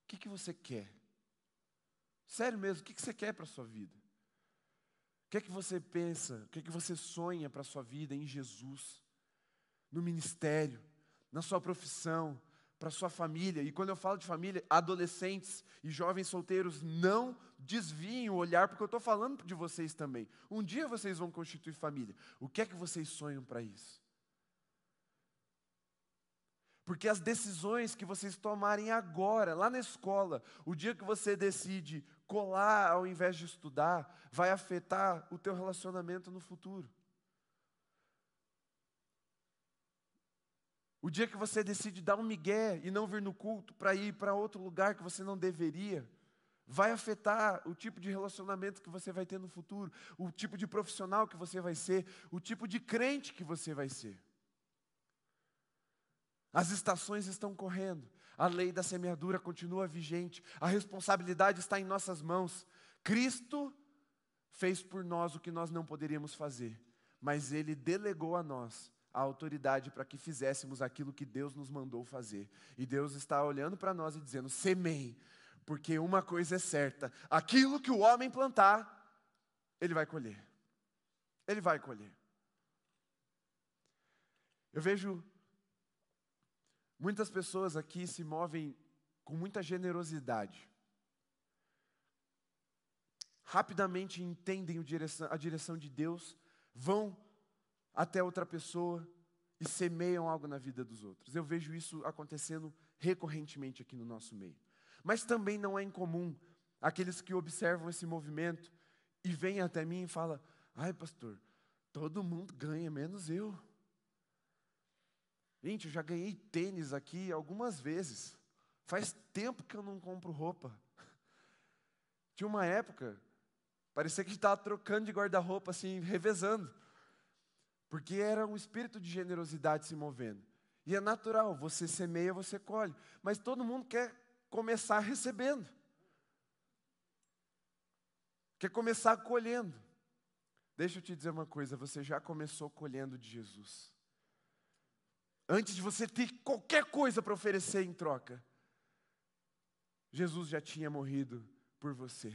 O que, que você quer? Sério mesmo, o que, que você quer para a sua vida? O que é que você pensa? O que é que você sonha para a sua vida em Jesus? No ministério, na sua profissão, para sua família. E quando eu falo de família, adolescentes e jovens solteiros, não desviem o olhar, porque eu estou falando de vocês também. Um dia vocês vão constituir família. O que é que vocês sonham para isso? Porque as decisões que vocês tomarem agora, lá na escola, o dia que você decide colar ao invés de estudar, vai afetar o teu relacionamento no futuro. O dia que você decide dar um migué e não vir no culto para ir para outro lugar que você não deveria, vai afetar o tipo de relacionamento que você vai ter no futuro, o tipo de profissional que você vai ser, o tipo de crente que você vai ser. As estações estão correndo, a lei da semeadura continua vigente, a responsabilidade está em nossas mãos. Cristo fez por nós o que nós não poderíamos fazer, mas Ele delegou a nós a autoridade para que fizéssemos aquilo que Deus nos mandou fazer. E Deus está olhando para nós e dizendo: semeie, porque uma coisa é certa: aquilo que o homem plantar, ele vai colher. Ele vai colher. Eu vejo muitas pessoas aqui se movem com muita generosidade. rapidamente entendem a direção de Deus, vão até outra pessoa e semeiam algo na vida dos outros. Eu vejo isso acontecendo recorrentemente aqui no nosso meio. Mas também não é incomum aqueles que observam esse movimento e vêm até mim e falam: ai, pastor, todo mundo ganha, menos eu. Gente, eu já ganhei tênis aqui algumas vezes. Faz tempo que eu não compro roupa. Tinha uma época, parecia que estava trocando de guarda-roupa, assim, revezando. Porque era um espírito de generosidade se movendo. E é natural, você semeia, você colhe. Mas todo mundo quer começar recebendo. Quer começar colhendo. Deixa eu te dizer uma coisa, você já começou colhendo de Jesus. Antes de você ter qualquer coisa para oferecer em troca, Jesus já tinha morrido por você.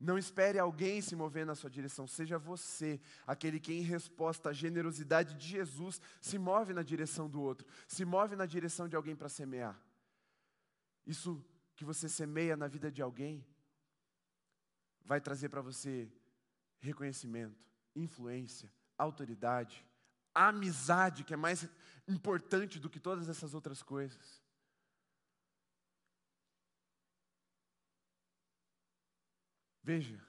Não espere alguém se mover na sua direção, seja você aquele que, em resposta à generosidade de Jesus, se move na direção do outro, se move na direção de alguém para semear. Isso que você semeia na vida de alguém vai trazer para você reconhecimento, influência, autoridade, amizade, que é mais importante do que todas essas outras coisas. Veja,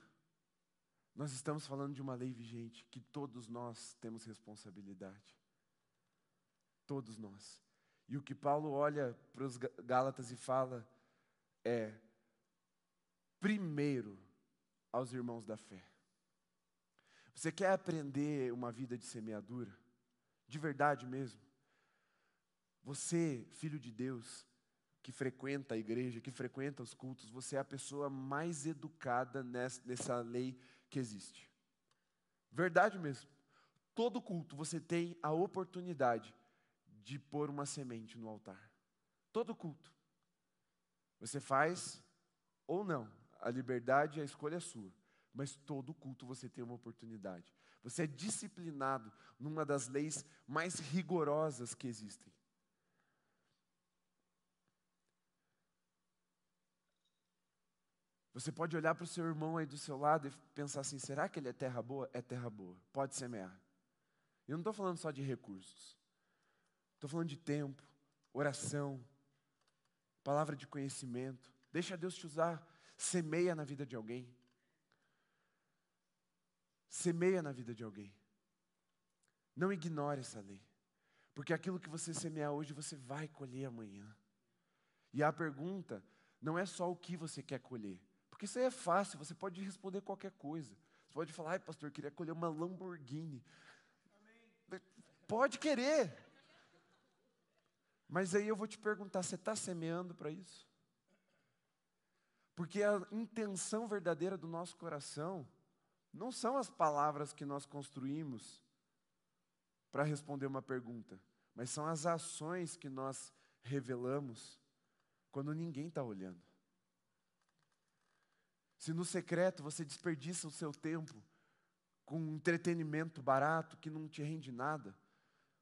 nós estamos falando de uma lei vigente que todos nós temos responsabilidade. Todos nós. E o que Paulo olha para os Gálatas e fala é: primeiro aos irmãos da fé. Você quer aprender uma vida de semeadura? De verdade mesmo? Você, filho de Deus, que frequenta a igreja, que frequenta os cultos, você é a pessoa mais educada nessa, lei que existe. Verdade mesmo. Todo culto você tem a oportunidade de pôr uma semente no altar. Todo culto. Você faz ou não. A liberdade, a escolha é sua. Mas todo culto você tem uma oportunidade. Você é disciplinado numa das leis mais rigorosas que existem. Você pode olhar para o seu irmão aí do seu lado e pensar assim: será que ele é terra boa? É terra boa, pode semear. Eu não estou falando só de recursos, estou falando de tempo, oração, palavra de conhecimento. Deixa Deus te usar, semeia na vida de alguém. Semeia na vida de alguém. Não ignore essa lei, porque aquilo que você semear hoje você vai colher amanhã. E a pergunta não é só o que você quer colher, porque isso aí é fácil, você pode responder qualquer coisa. Você pode falar, ai pastor, eu queria colher uma Lamborghini. Amém. Pode querer. Mas aí eu vou te perguntar, você está semeando para isso? Porque a intenção verdadeira do nosso coração não são as palavras que nós construímos para responder uma pergunta, mas são as ações que nós revelamos quando ninguém está olhando. Se no secreto você desperdiça o seu tempo com um entretenimento barato que não te rende nada,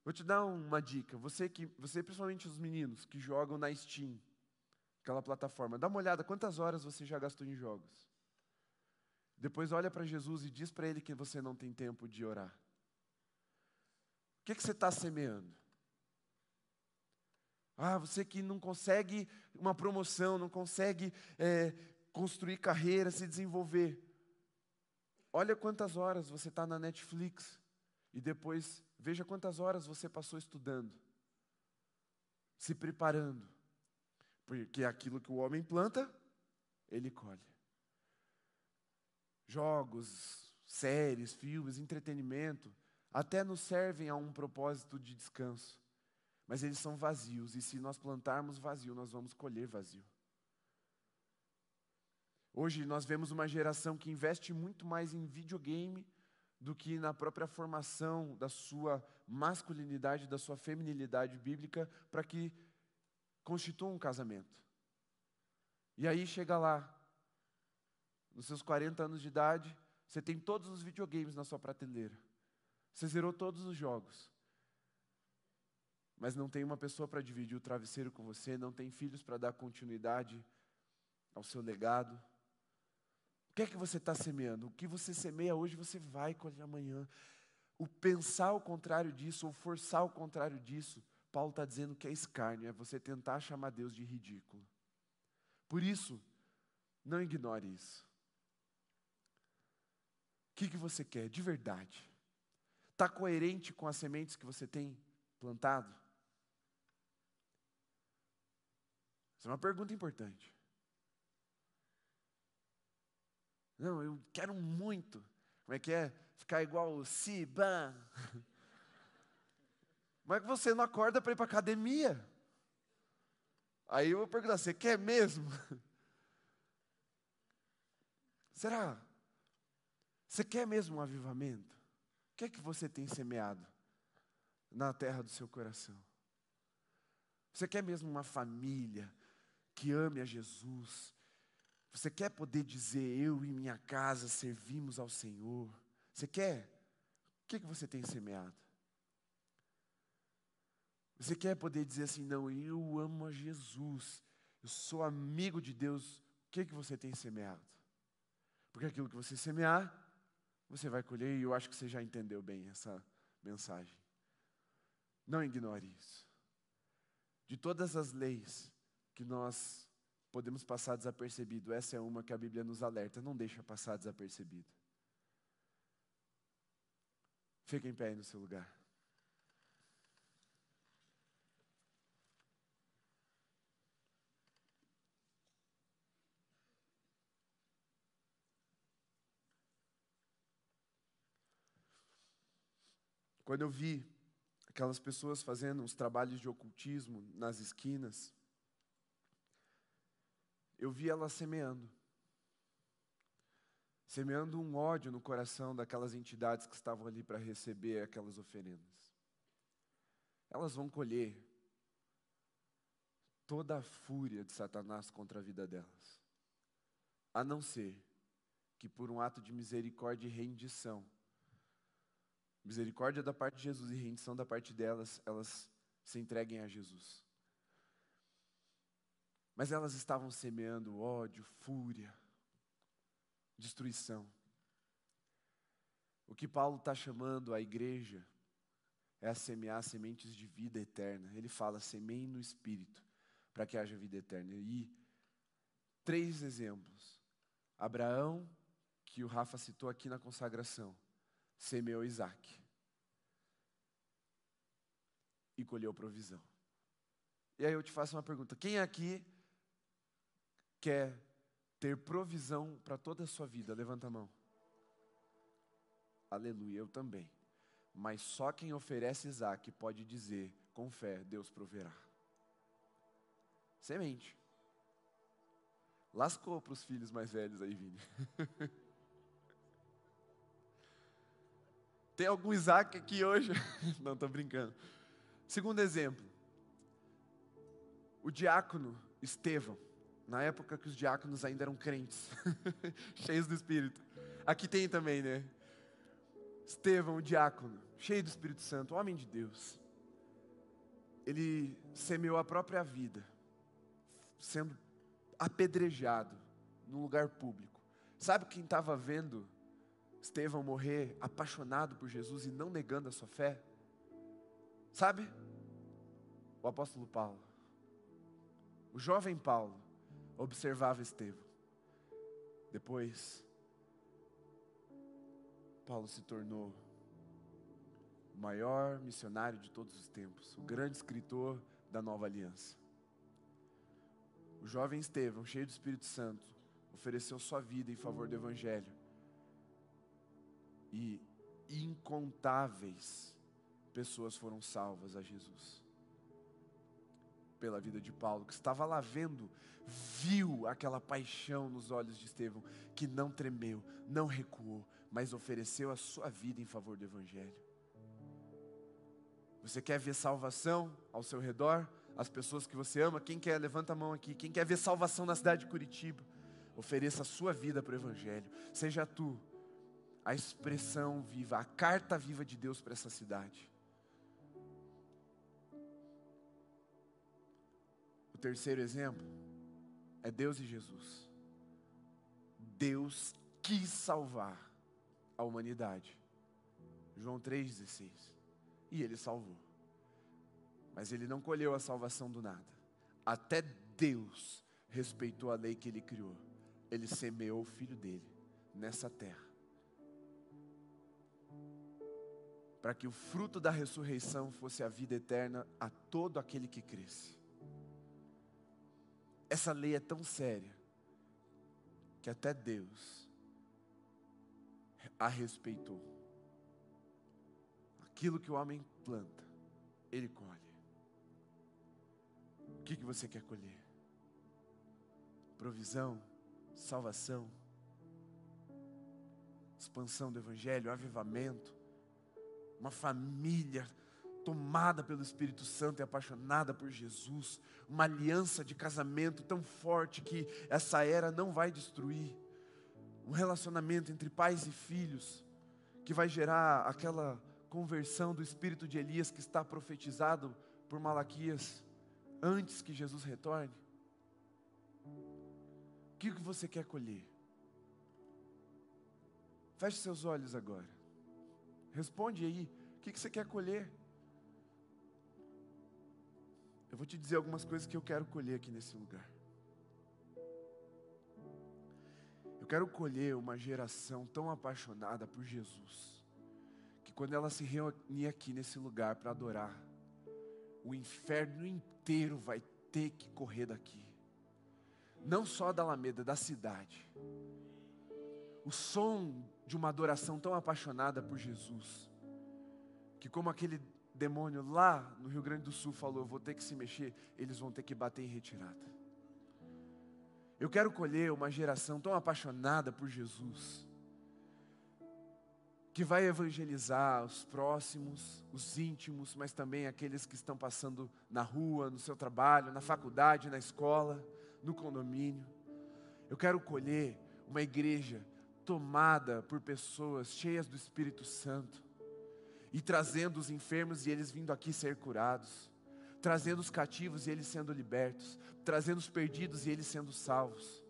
vou te dar uma dica. Você que, você principalmente os meninos que jogam na Steam, aquela plataforma, dá uma olhada quantas horas você já gastou em jogos. Depois olha para Jesus e diz para ele que você não tem tempo de orar. O que, que você está semeando? Ah, você que não consegue uma promoção, não consegue é, construir carreira, se desenvolver. Olha quantas horas você está na Netflix e depois veja quantas horas você passou estudando, se preparando, porque aquilo que o homem planta, ele colhe. Jogos, séries, filmes, entretenimento, até nos servem a um propósito de descanso, mas eles são vazios, e se nós plantarmos vazio, nós vamos colher vazio. Hoje nós vemos uma geração que investe muito mais em videogame do que na própria formação da sua masculinidade, da sua feminilidade bíblica, para que constitua um casamento. E aí chega lá, nos seus 40 anos de idade, você tem todos os videogames na sua prateleira. Você zerou todos os jogos. Mas não tem uma pessoa para dividir o travesseiro com você, não tem filhos para dar continuidade ao seu legado que é que você está semeando? O que você semeia hoje, você vai colher amanhã. O pensar o contrário disso, ou forçar o contrário disso, Paulo está dizendo que é escárnio, é você tentar chamar Deus de ridículo. Por isso, não ignore isso. O que, que você quer de verdade? Está coerente com as sementes que você tem plantado? Essa é uma pergunta importante. Não, eu quero muito. Como é que é? Ficar igual o Siban. Mas você não acorda para ir para academia. Aí eu vou perguntar: você quer mesmo? Será? Você quer mesmo um avivamento? O que é que você tem semeado na terra do seu coração? Você quer mesmo uma família que ame a Jesus? Você quer poder dizer, eu e minha casa servimos ao Senhor? Você quer? O que, é que você tem semeado? Você quer poder dizer assim, não, eu amo a Jesus, eu sou amigo de Deus, o que, que você tem semeado? Porque aquilo que você semear, você vai colher, e eu acho que você já entendeu bem essa mensagem. Não ignore isso. De todas as leis que nós podemos passar desapercebido, essa é uma que a Bíblia nos alerta, não deixa passar desapercebido. Fique em pé aí no seu lugar. Quando eu vi aquelas pessoas fazendo os trabalhos de ocultismo nas esquinas, eu vi elas semeando. Semeando um ódio no coração daquelas entidades que estavam ali para receber aquelas oferendas. Elas vão colher toda a fúria de Satanás contra a vida delas, a não ser que por um ato de misericórdia e rendição, misericórdia da parte de Jesus e rendição da parte delas, elas se entreguem a Jesus. Mas elas estavam semeando ódio, fúria, destruição. O que Paulo está chamando a igreja é a semear sementes de vida eterna. Ele fala: semeie no espírito, para que haja vida eterna. E três exemplos: Abraão, que o Rafa citou aqui na consagração semeou Isaac e colheu provisão. E aí eu te faço uma pergunta: quem aqui quer ter provisão para toda a sua vida? Levanta a mão. Aleluia, eu também. Mas só quem oferece Isaac pode dizer com fé: Deus proverá. Semente. Lascou para os filhos mais velhos aí, Vini. Tem algum Isaac aqui hoje? Não, estou brincando. Segundo exemplo, o diácono Estevão, na época que os diáconos ainda eram crentes, cheios do Espírito. Aqui tem também, né? Estevão, o diácono, cheio do Espírito Santo, homem de Deus. Ele semeou a própria vida, sendo apedrejado num lugar público. Sabe quem estava vendo Estevão morrer apaixonado por Jesus e não negando a sua fé? Sabe? O apóstolo Paulo. O jovem Paulo observava Estevão. Depois, Paulo se tornou o maior missionário de todos os tempos, o grande escritor da nova aliança. O jovem Estevão, cheio do Espírito Santo, ofereceu sua vida em favor do Evangelho e incontáveis pessoas foram salvas a Jesus. Pela vida de Paulo, que estava lá vendo, viu aquela paixão nos olhos de Estevão, que não tremeu, não recuou, mas ofereceu a sua vida em favor do Evangelho. Você quer ver salvação ao seu redor? As pessoas que você ama, quem quer, levanta a mão aqui. Quem quer ver salvação na cidade de Curitiba? Ofereça a sua vida para o Evangelho. Seja tu a expressão viva, a carta viva de Deus para essa cidade. O terceiro exemplo é Deus e Jesus. Deus quis salvar a humanidade. João 3,16. E ele salvou. Mas ele não colheu a salvação do nada. Até Deus respeitou a lei que ele criou. Ele semeou o filho dele nessa terra. Para que o fruto da ressurreição fosse a vida eterna a todo aquele que cresce. Essa lei é tão séria que até Deus a respeitou. Aquilo que o homem planta, ele colhe. O que, que você quer colher? Provisão, salvação, expansão do Evangelho, avivamento, uma família tomada pelo Espírito Santo e apaixonada por Jesus, uma aliança de casamento tão forte que essa era não vai destruir, um relacionamento entre pais e filhos que vai gerar aquela conversão do espírito de Elias que está profetizado por Malaquias antes que Jesus retorne. O que você quer colher? Feche seus olhos agora. Responde aí. O que você quer colher? Eu vou te dizer algumas coisas que eu quero colher aqui nesse lugar. Eu quero colher uma geração tão apaixonada por Jesus, que quando ela se reunir aqui nesse lugar para adorar, o inferno inteiro vai ter que correr daqui. Não só da Alameda, da cidade. O som de uma adoração tão apaixonada por Jesus, que como aquele demônio lá no Rio Grande do Sul falou, eu vou ter que se mexer, eles vão ter que bater em retirada. Eu quero colher uma geração tão apaixonada por Jesus, que vai evangelizar os próximos, os íntimos, mas também aqueles que estão passando na rua, no seu trabalho, na faculdade, na escola, no condomínio. Eu quero colher uma igreja tomada por pessoas cheias do Espírito Santo, e trazendo os enfermos e eles vindo aqui ser curados, trazendo os cativos e eles sendo libertos, trazendo os perdidos e eles sendo salvos.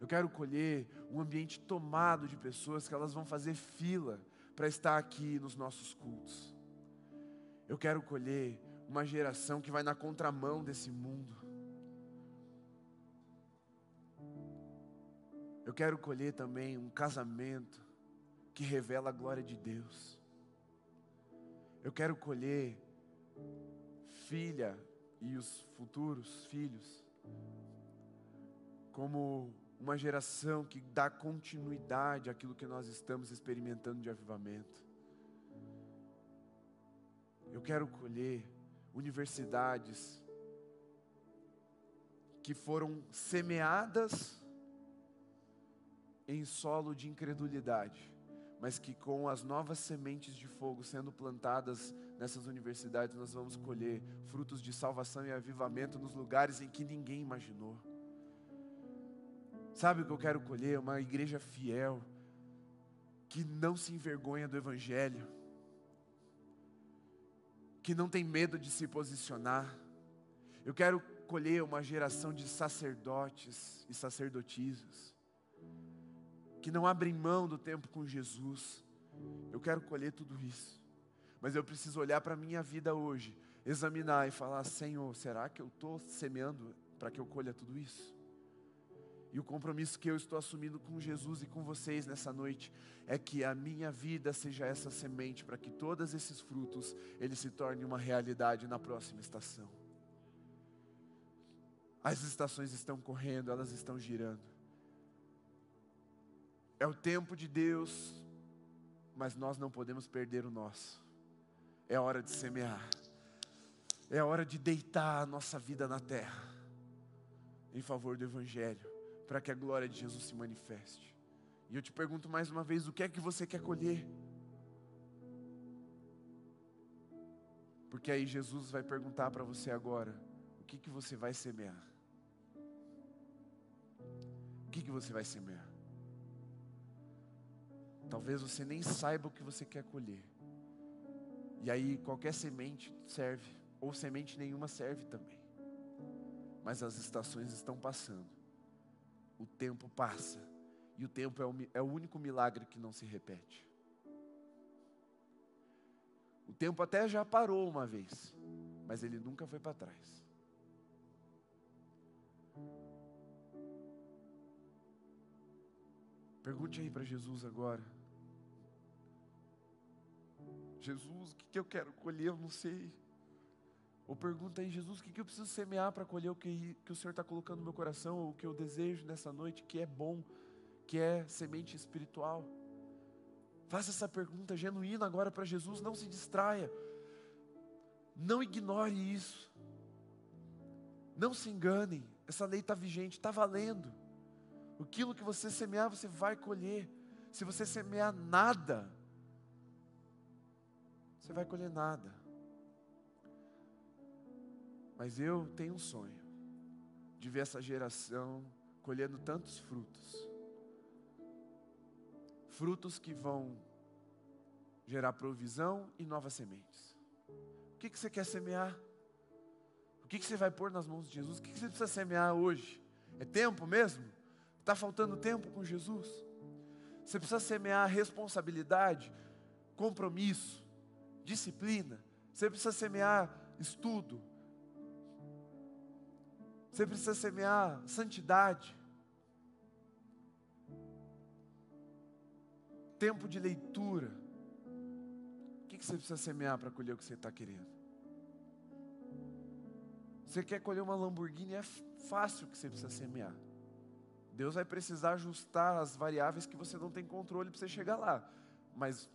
Eu quero colher um ambiente tomado de pessoas que elas vão fazer fila para estar aqui nos nossos cultos. Eu quero colher uma geração que vai na contramão desse mundo. Eu quero colher também um casamento que revela a glória de Deus. Eu quero colher filha e os futuros filhos como uma geração que dá continuidade àquilo que nós estamos experimentando de avivamento. Eu quero colher universidades que foram semeadas em solo de incredulidade mas que com as novas sementes de fogo sendo plantadas nessas universidades, nós vamos colher frutos de salvação e avivamento nos lugares em que ninguém imaginou. Sabe o que eu quero colher? Uma igreja fiel, que não se envergonha do Evangelho, que não tem medo de se posicionar. Eu quero colher uma geração de sacerdotes e sacerdotisas que não abrem mão do tempo com Jesus. Eu quero colher tudo isso. Mas eu preciso olhar para a minha vida hoje, examinar e falar: Senhor, será que eu estou semeando para que eu colha tudo isso? E o compromisso que eu estou assumindo com Jesus e com vocês nessa noite é que a minha vida seja essa semente para que todos esses frutos eles se tornem uma realidade na próxima estação. As estações estão correndo, elas estão girando. É o tempo de Deus, mas nós não podemos perder o nosso. É hora de semear. É hora de deitar a nossa vida na terra em favor do Evangelho, para que a glória de Jesus se manifeste. E eu te pergunto mais uma vez: o que é que você quer colher? Porque aí Jesus vai perguntar para você agora: o que, que você vai semear? O que, que você vai semear? Talvez você nem saiba o que você quer colher. E aí qualquer semente serve, ou semente nenhuma serve também. Mas as estações estão passando. O tempo passa E o tempo é o, é único milagre que não se repete. O tempo até já parou uma vez, mas ele nunca foi para trás. Pergunte aí para Jesus agora. Jesus, o que, que eu quero colher? Eu não sei. Ou pergunta aí, Jesus, o que, que eu preciso semear para colher o que, que o Senhor está colocando no meu coração, o que eu desejo nessa noite, que é bom, que é semente espiritual. Faça essa pergunta genuína agora para Jesus, não se distraia. Não ignore isso. Não se enganem, essa lei está vigente, está valendo. Aquilo que você semear, você vai colher. Se você semear nada, você vai colher nada. Mas eu tenho um sonho de ver essa geração colhendo tantos frutos frutos que vão gerar provisão e novas sementes. O que, que você quer semear? O que, que você vai pôr nas mãos de Jesus? O que, que você precisa semear hoje? É tempo mesmo? Está faltando tempo com Jesus? Você precisa semear responsabilidade, compromisso, disciplina. Você precisa semear estudo. Você precisa semear santidade. tempo de leitura. O que você precisa semear para colher o que você está querendo? Você quer colher uma Lamborghini, é fácil que você precisa semear. Deus vai precisar ajustar as variáveis que você não tem controle para você chegar lá. Mas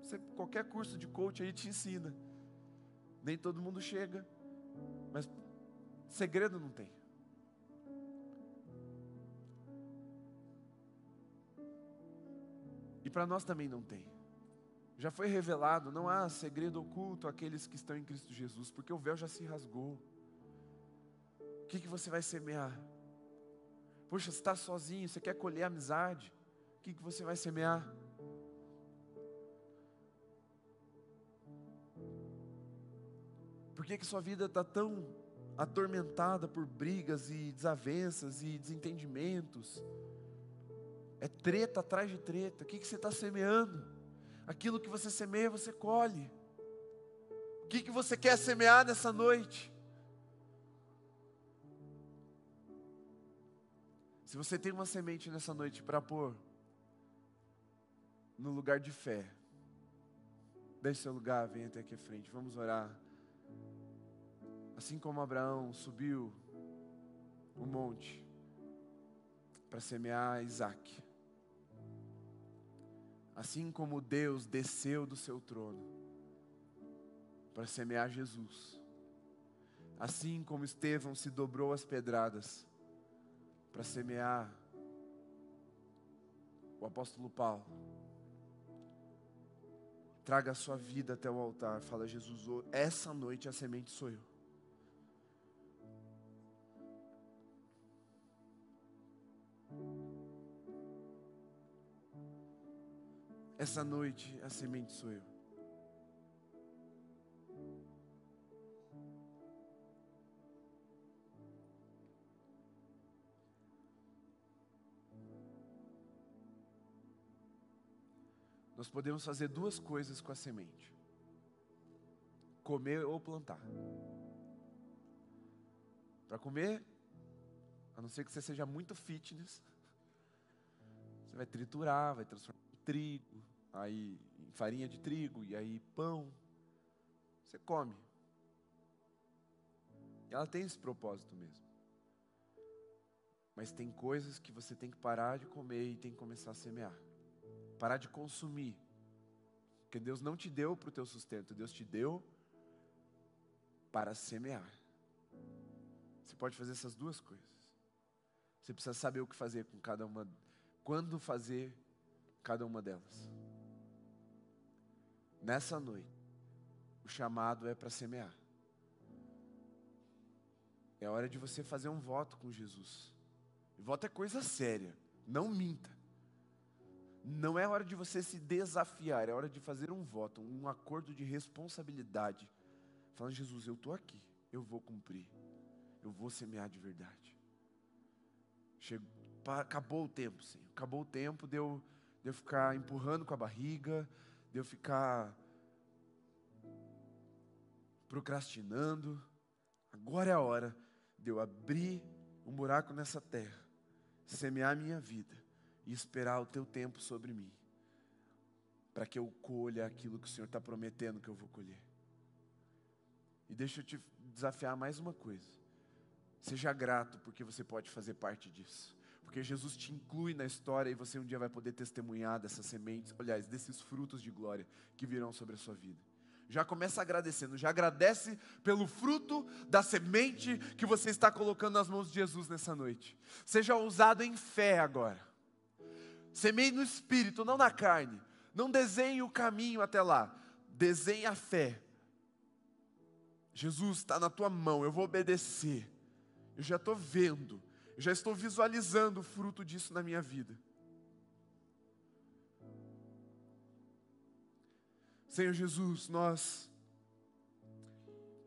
você, qualquer curso de coach aí te ensina. Nem todo mundo chega. Mas segredo não tem. E para nós também não tem. Já foi revelado, não há segredo oculto àqueles que estão em Cristo Jesus, porque o véu já se rasgou. O que, que você vai semear? Poxa, você está sozinho, você quer colher amizade, o que, que você vai semear? Por que, que sua vida está tão atormentada por brigas e desavenças e desentendimentos? É treta atrás de treta. O que, que você está semeando? Aquilo que você semeia, você colhe. O que, que você quer semear nessa noite? Se você tem uma semente nessa noite para pôr no lugar de fé, deixe seu lugar, venha até aqui à frente, vamos orar. Assim como Abraão subiu o monte para semear Isaac, Assim como Deus desceu do seu trono para semear Jesus, assim como Estevão se dobrou as pedradas para semear o apóstolo Paulo, traga a sua vida até o altar, fala Jesus, essa noite a semente sou eu. Essa noite a semente sou eu. Nós podemos fazer duas coisas com a semente: comer ou plantar. Para comer, a não ser que você seja muito fitness, você vai triturar, vai transformar trigo, aí farinha de trigo e aí pão. Você come. Ela tem esse propósito mesmo. Mas tem coisas que você tem que parar de comer e tem que começar a semear. Parar de consumir. Porque Deus não te deu para o teu sustento, Deus te deu para semear. Você pode fazer essas duas coisas. Você precisa saber o que fazer com cada uma, quando fazer cada uma delas. Nessa noite, o chamado é para semear. É hora de você fazer um voto com Jesus. E voto é coisa séria, não minta. Não é hora de você se desafiar, é hora de fazer um voto, um acordo de responsabilidade. Falando, Jesus, eu estou aqui, eu vou cumprir, eu vou semear de verdade. acabou o tempo, Senhor. Acabou o tempo de eu, de eu ficar empurrando com a barriga, de eu ficar procrastinando. Agora é a hora de eu abrir um buraco nessa terra, semear minha vida e esperar o teu tempo sobre mim, para que eu colha aquilo que o Senhor está prometendo que eu vou colher. E deixa eu te desafiar mais uma coisa. Seja grato porque você pode fazer parte disso. Porque Jesus te inclui na história e você um dia vai poder testemunhar dessas sementes, aliás, desses frutos de glória que virão sobre a sua vida. Já começa agradecendo, já agradece pelo fruto da semente que você está colocando nas mãos de Jesus nessa noite. Seja ousado em fé agora. Semeie no espírito, não na carne. Não desenhe o caminho até lá. Desenhe a fé. Jesus está na tua mão, eu vou obedecer. Eu já estou vendo, eu já estou visualizando o fruto disso na minha vida. Senhor Jesus, nós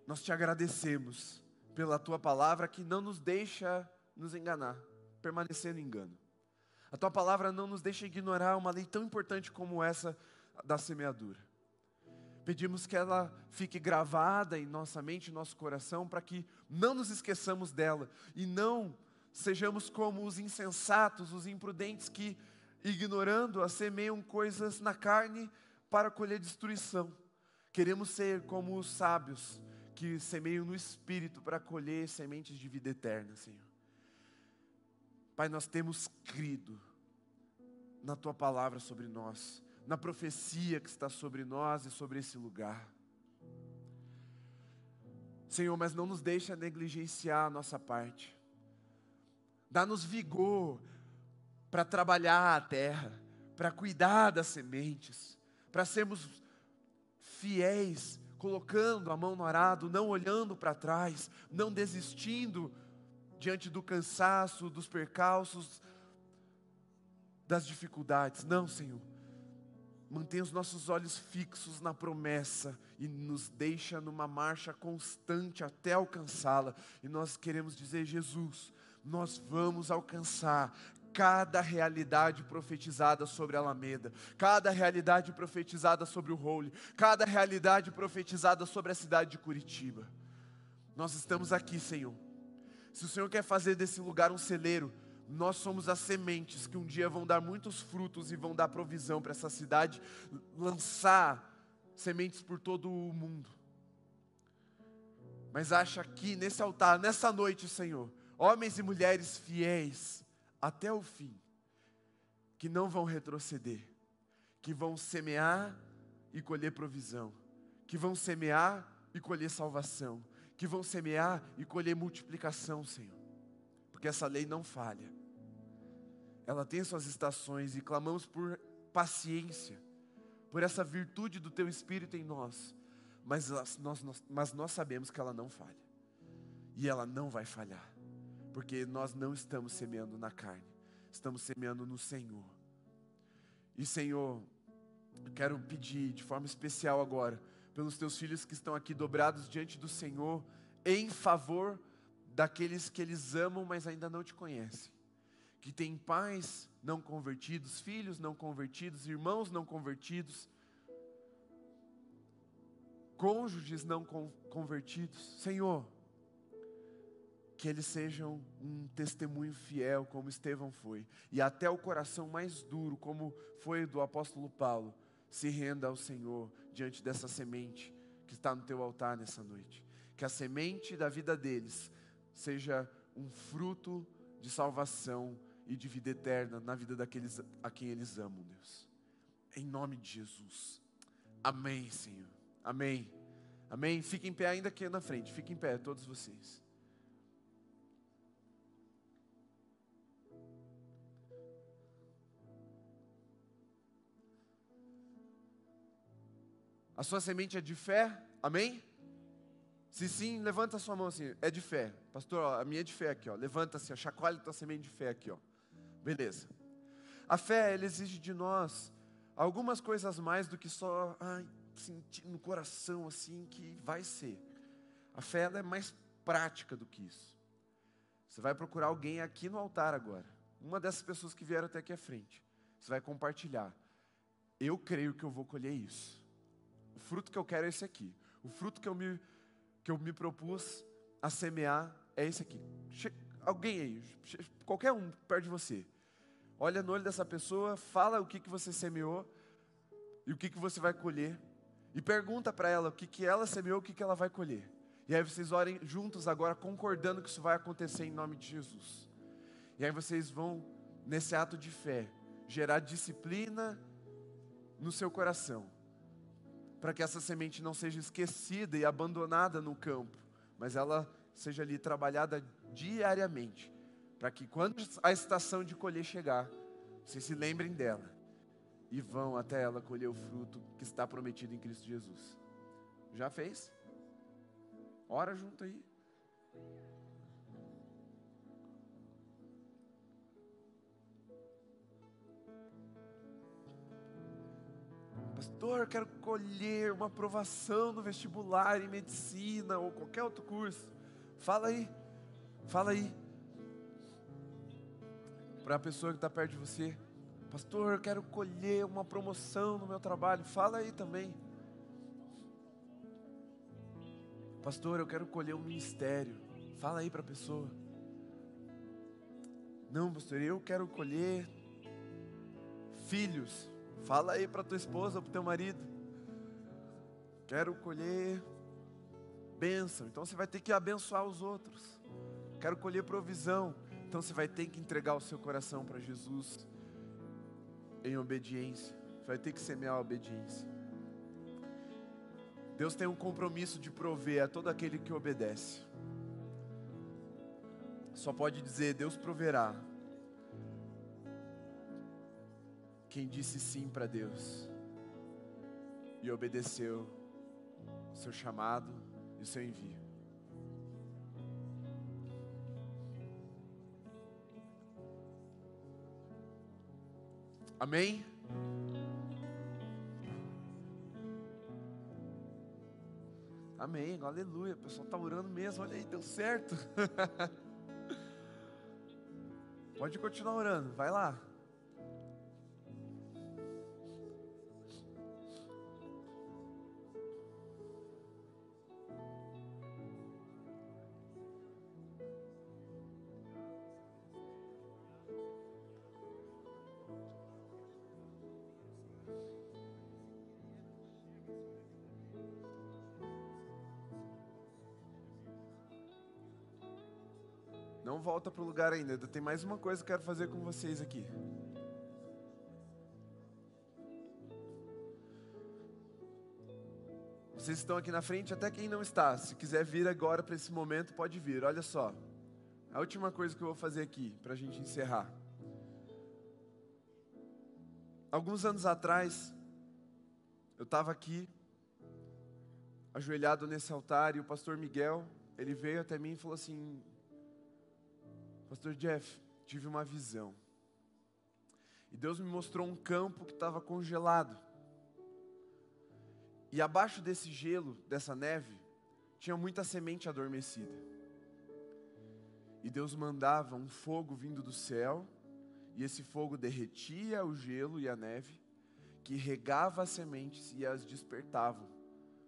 nós te agradecemos pela tua palavra que não nos deixa nos enganar, permanecer no engano. A tua palavra não nos deixa ignorar uma lei tão importante como essa da semeadura. Pedimos que ela fique gravada em nossa mente, em nosso coração, para que não nos esqueçamos dela e não sejamos como os insensatos, os imprudentes que, ignorando-a, semeiam coisas na carne para colher destruição. Queremos ser como os sábios que semeiam no espírito para colher sementes de vida eterna, Senhor. Pai, nós temos crido na tua palavra sobre nós na profecia que está sobre nós e sobre esse lugar. Senhor, mas não nos deixa negligenciar a nossa parte. Dá-nos vigor para trabalhar a terra, para cuidar das sementes, para sermos fiéis, colocando a mão no arado, não olhando para trás, não desistindo diante do cansaço, dos percalços, das dificuldades. Não, Senhor mantém os nossos olhos fixos na promessa e nos deixa numa marcha constante até alcançá-la. E nós queremos dizer, Jesus, nós vamos alcançar cada realidade profetizada sobre a Alameda, cada realidade profetizada sobre o Role, cada realidade profetizada sobre a cidade de Curitiba. Nós estamos aqui, Senhor. Se o Senhor quer fazer desse lugar um celeiro, nós somos as sementes que um dia vão dar muitos frutos e vão dar provisão para essa cidade lançar sementes por todo o mundo. Mas acha aqui nesse altar, nessa noite, Senhor, homens e mulheres fiéis até o fim, que não vão retroceder, que vão semear e colher provisão, que vão semear e colher salvação, que vão semear e colher multiplicação, Senhor, porque essa lei não falha. Ela tem suas estações e clamamos por paciência, por essa virtude do Teu Espírito em nós, mas nós, nós, mas nós sabemos que ela não falha, e ela não vai falhar, porque nós não estamos semeando na carne, estamos semeando no Senhor. E Senhor, quero pedir de forma especial agora, pelos teus filhos que estão aqui dobrados diante do Senhor, em favor daqueles que eles amam, mas ainda não te conhecem que tem pais não convertidos, filhos não convertidos, irmãos não convertidos, cônjuges não convertidos. Senhor, que eles sejam um testemunho fiel, como Estevão foi, e até o coração mais duro, como foi do apóstolo Paulo, se renda ao Senhor diante dessa semente que está no teu altar nessa noite. Que a semente da vida deles seja um fruto de salvação e de vida eterna na vida daqueles a quem eles amam, Deus. Em nome de Jesus. Amém, Senhor. Amém. Amém. Fiquem em pé ainda aqui na frente. Fiquem em pé, todos vocês. A sua semente é de fé? Amém? Se sim, levanta a sua mão assim. É de fé. Pastor, ó, a minha é de fé aqui, ó. Levanta-se, chacoalha a tua semente de fé aqui, ó. Beleza. A fé, ela exige de nós algumas coisas mais do que só ai, sentir no coração assim que vai ser. A fé é mais prática do que isso. Você vai procurar alguém aqui no altar agora. uma dessas pessoas que vieram até aqui à frente. Você vai compartilhar. Eu creio que eu vou colher isso. O fruto que eu quero é esse aqui. O fruto que eu me, que eu me propus a semear é esse aqui. Che alguém aí, qualquer um perto de você. Olha no olho dessa pessoa, fala o que, que você semeou e o que, que você vai colher. E pergunta para ela o que, que ela semeou, o que, que ela vai colher. E aí vocês orem juntos agora, concordando que isso vai acontecer em nome de Jesus. E aí vocês vão, nesse ato de fé, gerar disciplina no seu coração, para que essa semente não seja esquecida e abandonada no campo, mas ela seja ali trabalhada diariamente, para que quando a estação de colher chegar, vocês se lembrem dela e vão até ela colher o fruto que está prometido em Cristo Jesus. Já fez? Ora junto aí. Pastor, quero colher uma aprovação no vestibular em medicina ou qualquer outro curso. Fala aí, fala aí. Para a pessoa que está perto de você, Pastor, eu quero colher uma promoção no meu trabalho. Fala aí também. Pastor, eu quero colher um ministério. Fala aí para a pessoa. Não, pastor, eu quero colher filhos. Fala aí para tua esposa, para teu marido. Quero colher bênção. Então você vai ter que abençoar os outros. Quero colher provisão. Então você vai ter que entregar o seu coração para Jesus em obediência. Você vai ter que semear a obediência. Deus tem um compromisso de prover a todo aquele que obedece. Só pode dizer: Deus proverá. Quem disse sim para Deus e obedeceu o seu chamado e o seu envio. Amém? Amém, aleluia. O pessoal está orando mesmo, olha aí, deu certo. Pode continuar orando, vai lá. Volta para o lugar ainda. Tem mais uma coisa que eu quero fazer com vocês aqui. Vocês estão aqui na frente, até quem não está. Se quiser vir agora para esse momento, pode vir. Olha só. A última coisa que eu vou fazer aqui, para a gente encerrar. Alguns anos atrás, eu estava aqui, ajoelhado nesse altar, e o pastor Miguel, ele veio até mim e falou assim: Pastor Jeff, tive uma visão. E Deus me mostrou um campo que estava congelado. E abaixo desse gelo, dessa neve, tinha muita semente adormecida. E Deus mandava um fogo vindo do céu, e esse fogo derretia o gelo e a neve, que regava as sementes e as despertavam,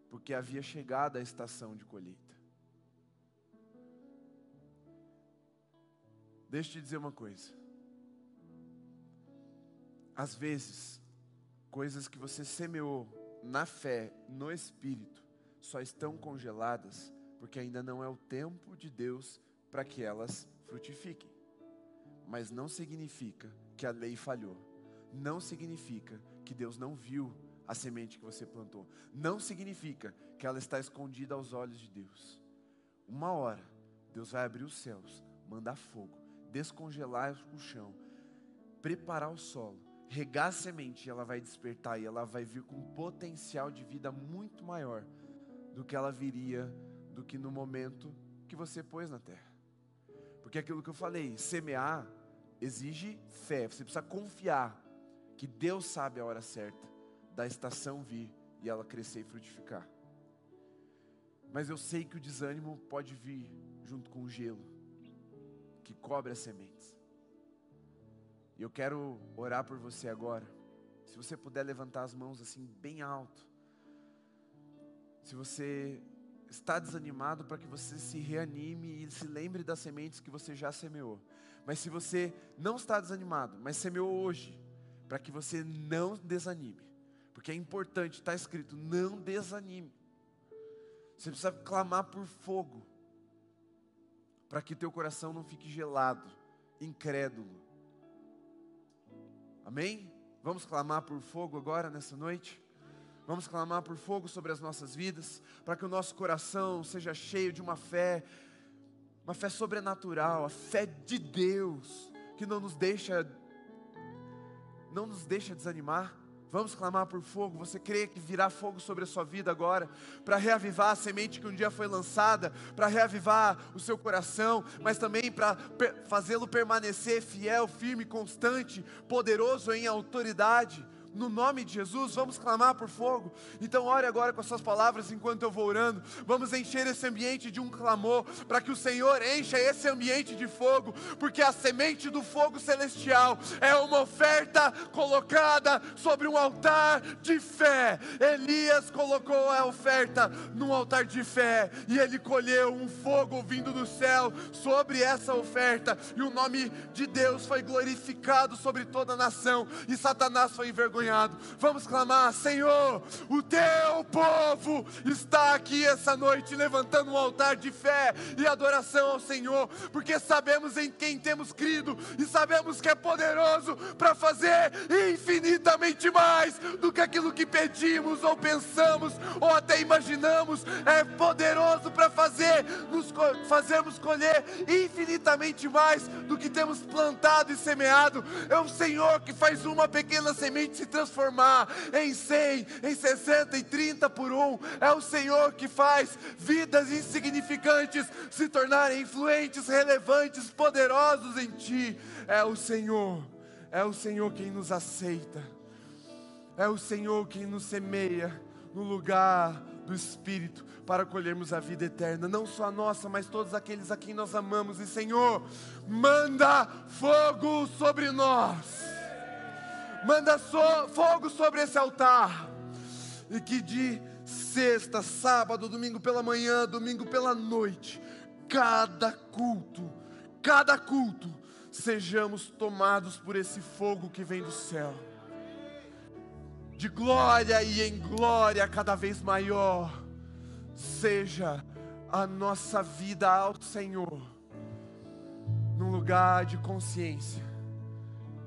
porque havia chegado a estação de colheita. Deixa eu te dizer uma coisa. Às vezes, coisas que você semeou na fé, no espírito, só estão congeladas porque ainda não é o tempo de Deus para que elas frutifiquem. Mas não significa que a lei falhou. Não significa que Deus não viu a semente que você plantou. Não significa que ela está escondida aos olhos de Deus. Uma hora, Deus vai abrir os céus, mandar fogo descongelar o chão, preparar o solo, regar a semente, e ela vai despertar e ela vai vir com um potencial de vida muito maior do que ela viria do que no momento que você pôs na terra. Porque aquilo que eu falei, semear exige fé, você precisa confiar que Deus sabe a hora certa da estação vir e ela crescer e frutificar. Mas eu sei que o desânimo pode vir junto com o gelo que cobre as sementes. E eu quero orar por você agora. Se você puder levantar as mãos assim bem alto. Se você está desanimado para que você se reanime e se lembre das sementes que você já semeou. Mas se você não está desanimado, mas semeou hoje, para que você não desanime. Porque é importante, está escrito, não desanime. Você precisa clamar por fogo, para que teu coração não fique gelado, incrédulo. Amém? Vamos clamar por fogo agora nessa noite? Vamos clamar por fogo sobre as nossas vidas, para que o nosso coração seja cheio de uma fé, uma fé sobrenatural, a fé de Deus, que não nos deixa não nos deixa desanimar. Vamos clamar por fogo. Você crê que virá fogo sobre a sua vida agora, para reavivar a semente que um dia foi lançada, para reavivar o seu coração, mas também para fazê-lo permanecer fiel, firme, constante, poderoso em autoridade no nome de Jesus, vamos clamar por fogo. Então, ore agora com as suas palavras enquanto eu vou orando. Vamos encher esse ambiente de um clamor, para que o Senhor encha esse ambiente de fogo, porque a semente do fogo celestial é uma oferta colocada sobre um altar de fé. Elias colocou a oferta num altar de fé e ele colheu um fogo vindo do céu sobre essa oferta, e o nome de Deus foi glorificado sobre toda a nação, e Satanás foi envergonhado envergonhado. Vamos clamar: Senhor, o teu povo está aqui essa noite levantando um altar de fé e adoração ao Senhor, porque sabemos em quem temos crido e sabemos que é poderoso para fazer infinitamente mais do que aquilo que pedimos ou pensamos ou até imaginamos. É poderoso para fazer, nos fazermos colher infinitamente mais do que temos plantado e semeado. É o Senhor que faz uma pequena semente se transformar em 100, em 60 e 30 por um. É o Senhor que faz vidas insignificantes se tornarem influentes, relevantes, poderosos em Ti. É o Senhor, é o Senhor quem nos aceita, é o Senhor quem nos semeia no lugar do Espírito para colhermos a vida eterna, não só a nossa, mas todos aqueles a quem nós amamos. E Senhor, manda fogo sobre nós manda so, fogo sobre esse altar, e que de sexta, sábado, domingo pela manhã, domingo pela noite, cada culto, cada culto, sejamos tomados por esse fogo que vem do céu, de glória e em glória cada vez maior, seja a nossa vida ao Senhor, num lugar de consciência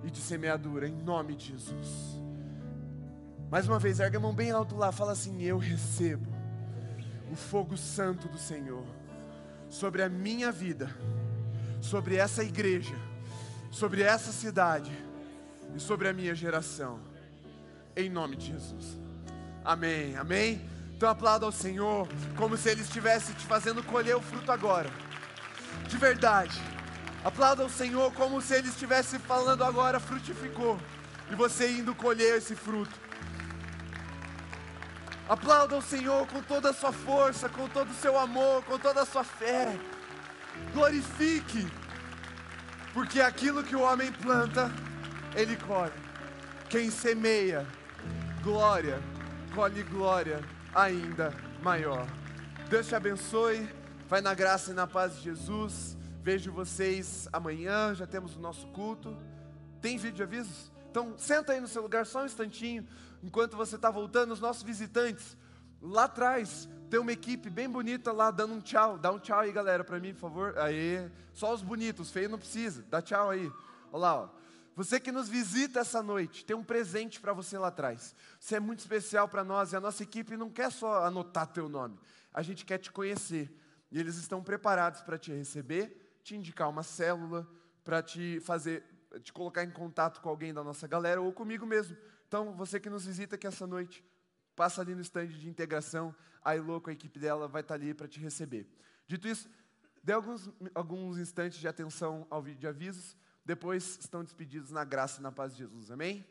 e de semeadura, em nome de Jesus. Mais uma vez, erga a mão bem alto lá, fala assim: Eu recebo o fogo santo do Senhor sobre a minha vida, sobre essa igreja, sobre essa cidade e sobre a minha geração, em nome de Jesus. Amém, amém. Então aplauda ao Senhor, como se Ele estivesse te fazendo colher o fruto agora, de verdade. Aplauda o Senhor como se Ele estivesse falando agora, frutificou, e você indo colher esse fruto. Aplauda o Senhor com toda a sua força, com todo o seu amor, com toda a sua fé. Glorifique, porque aquilo que o homem planta, ele colhe. Quem semeia glória, colhe glória ainda maior. Deus te abençoe, vai na graça e na paz de Jesus. Vejo vocês amanhã, já temos o nosso culto. Tem vídeo de avisos? Então, senta aí no seu lugar só um instantinho, enquanto você está voltando. Os nossos visitantes, lá atrás, tem uma equipe bem bonita lá dando um tchau. Dá um tchau aí, galera, para mim, por favor. Aí, só os bonitos, feio não precisa. Dá tchau aí. Olha lá, ó. Você que nos visita essa noite, tem um presente para você lá atrás. Você é muito especial para nós e a nossa equipe não quer só anotar teu nome. A gente quer te conhecer. E eles estão preparados para te receber te indicar uma célula, para te fazer, te colocar em contato com alguém da nossa galera ou comigo mesmo. Então, você que nos visita aqui essa noite, passa ali no stand de integração, a Elo com a equipe dela vai estar ali para te receber. Dito isso, dê alguns, alguns instantes de atenção ao vídeo de avisos, depois estão despedidos na graça e na paz de Jesus. Amém?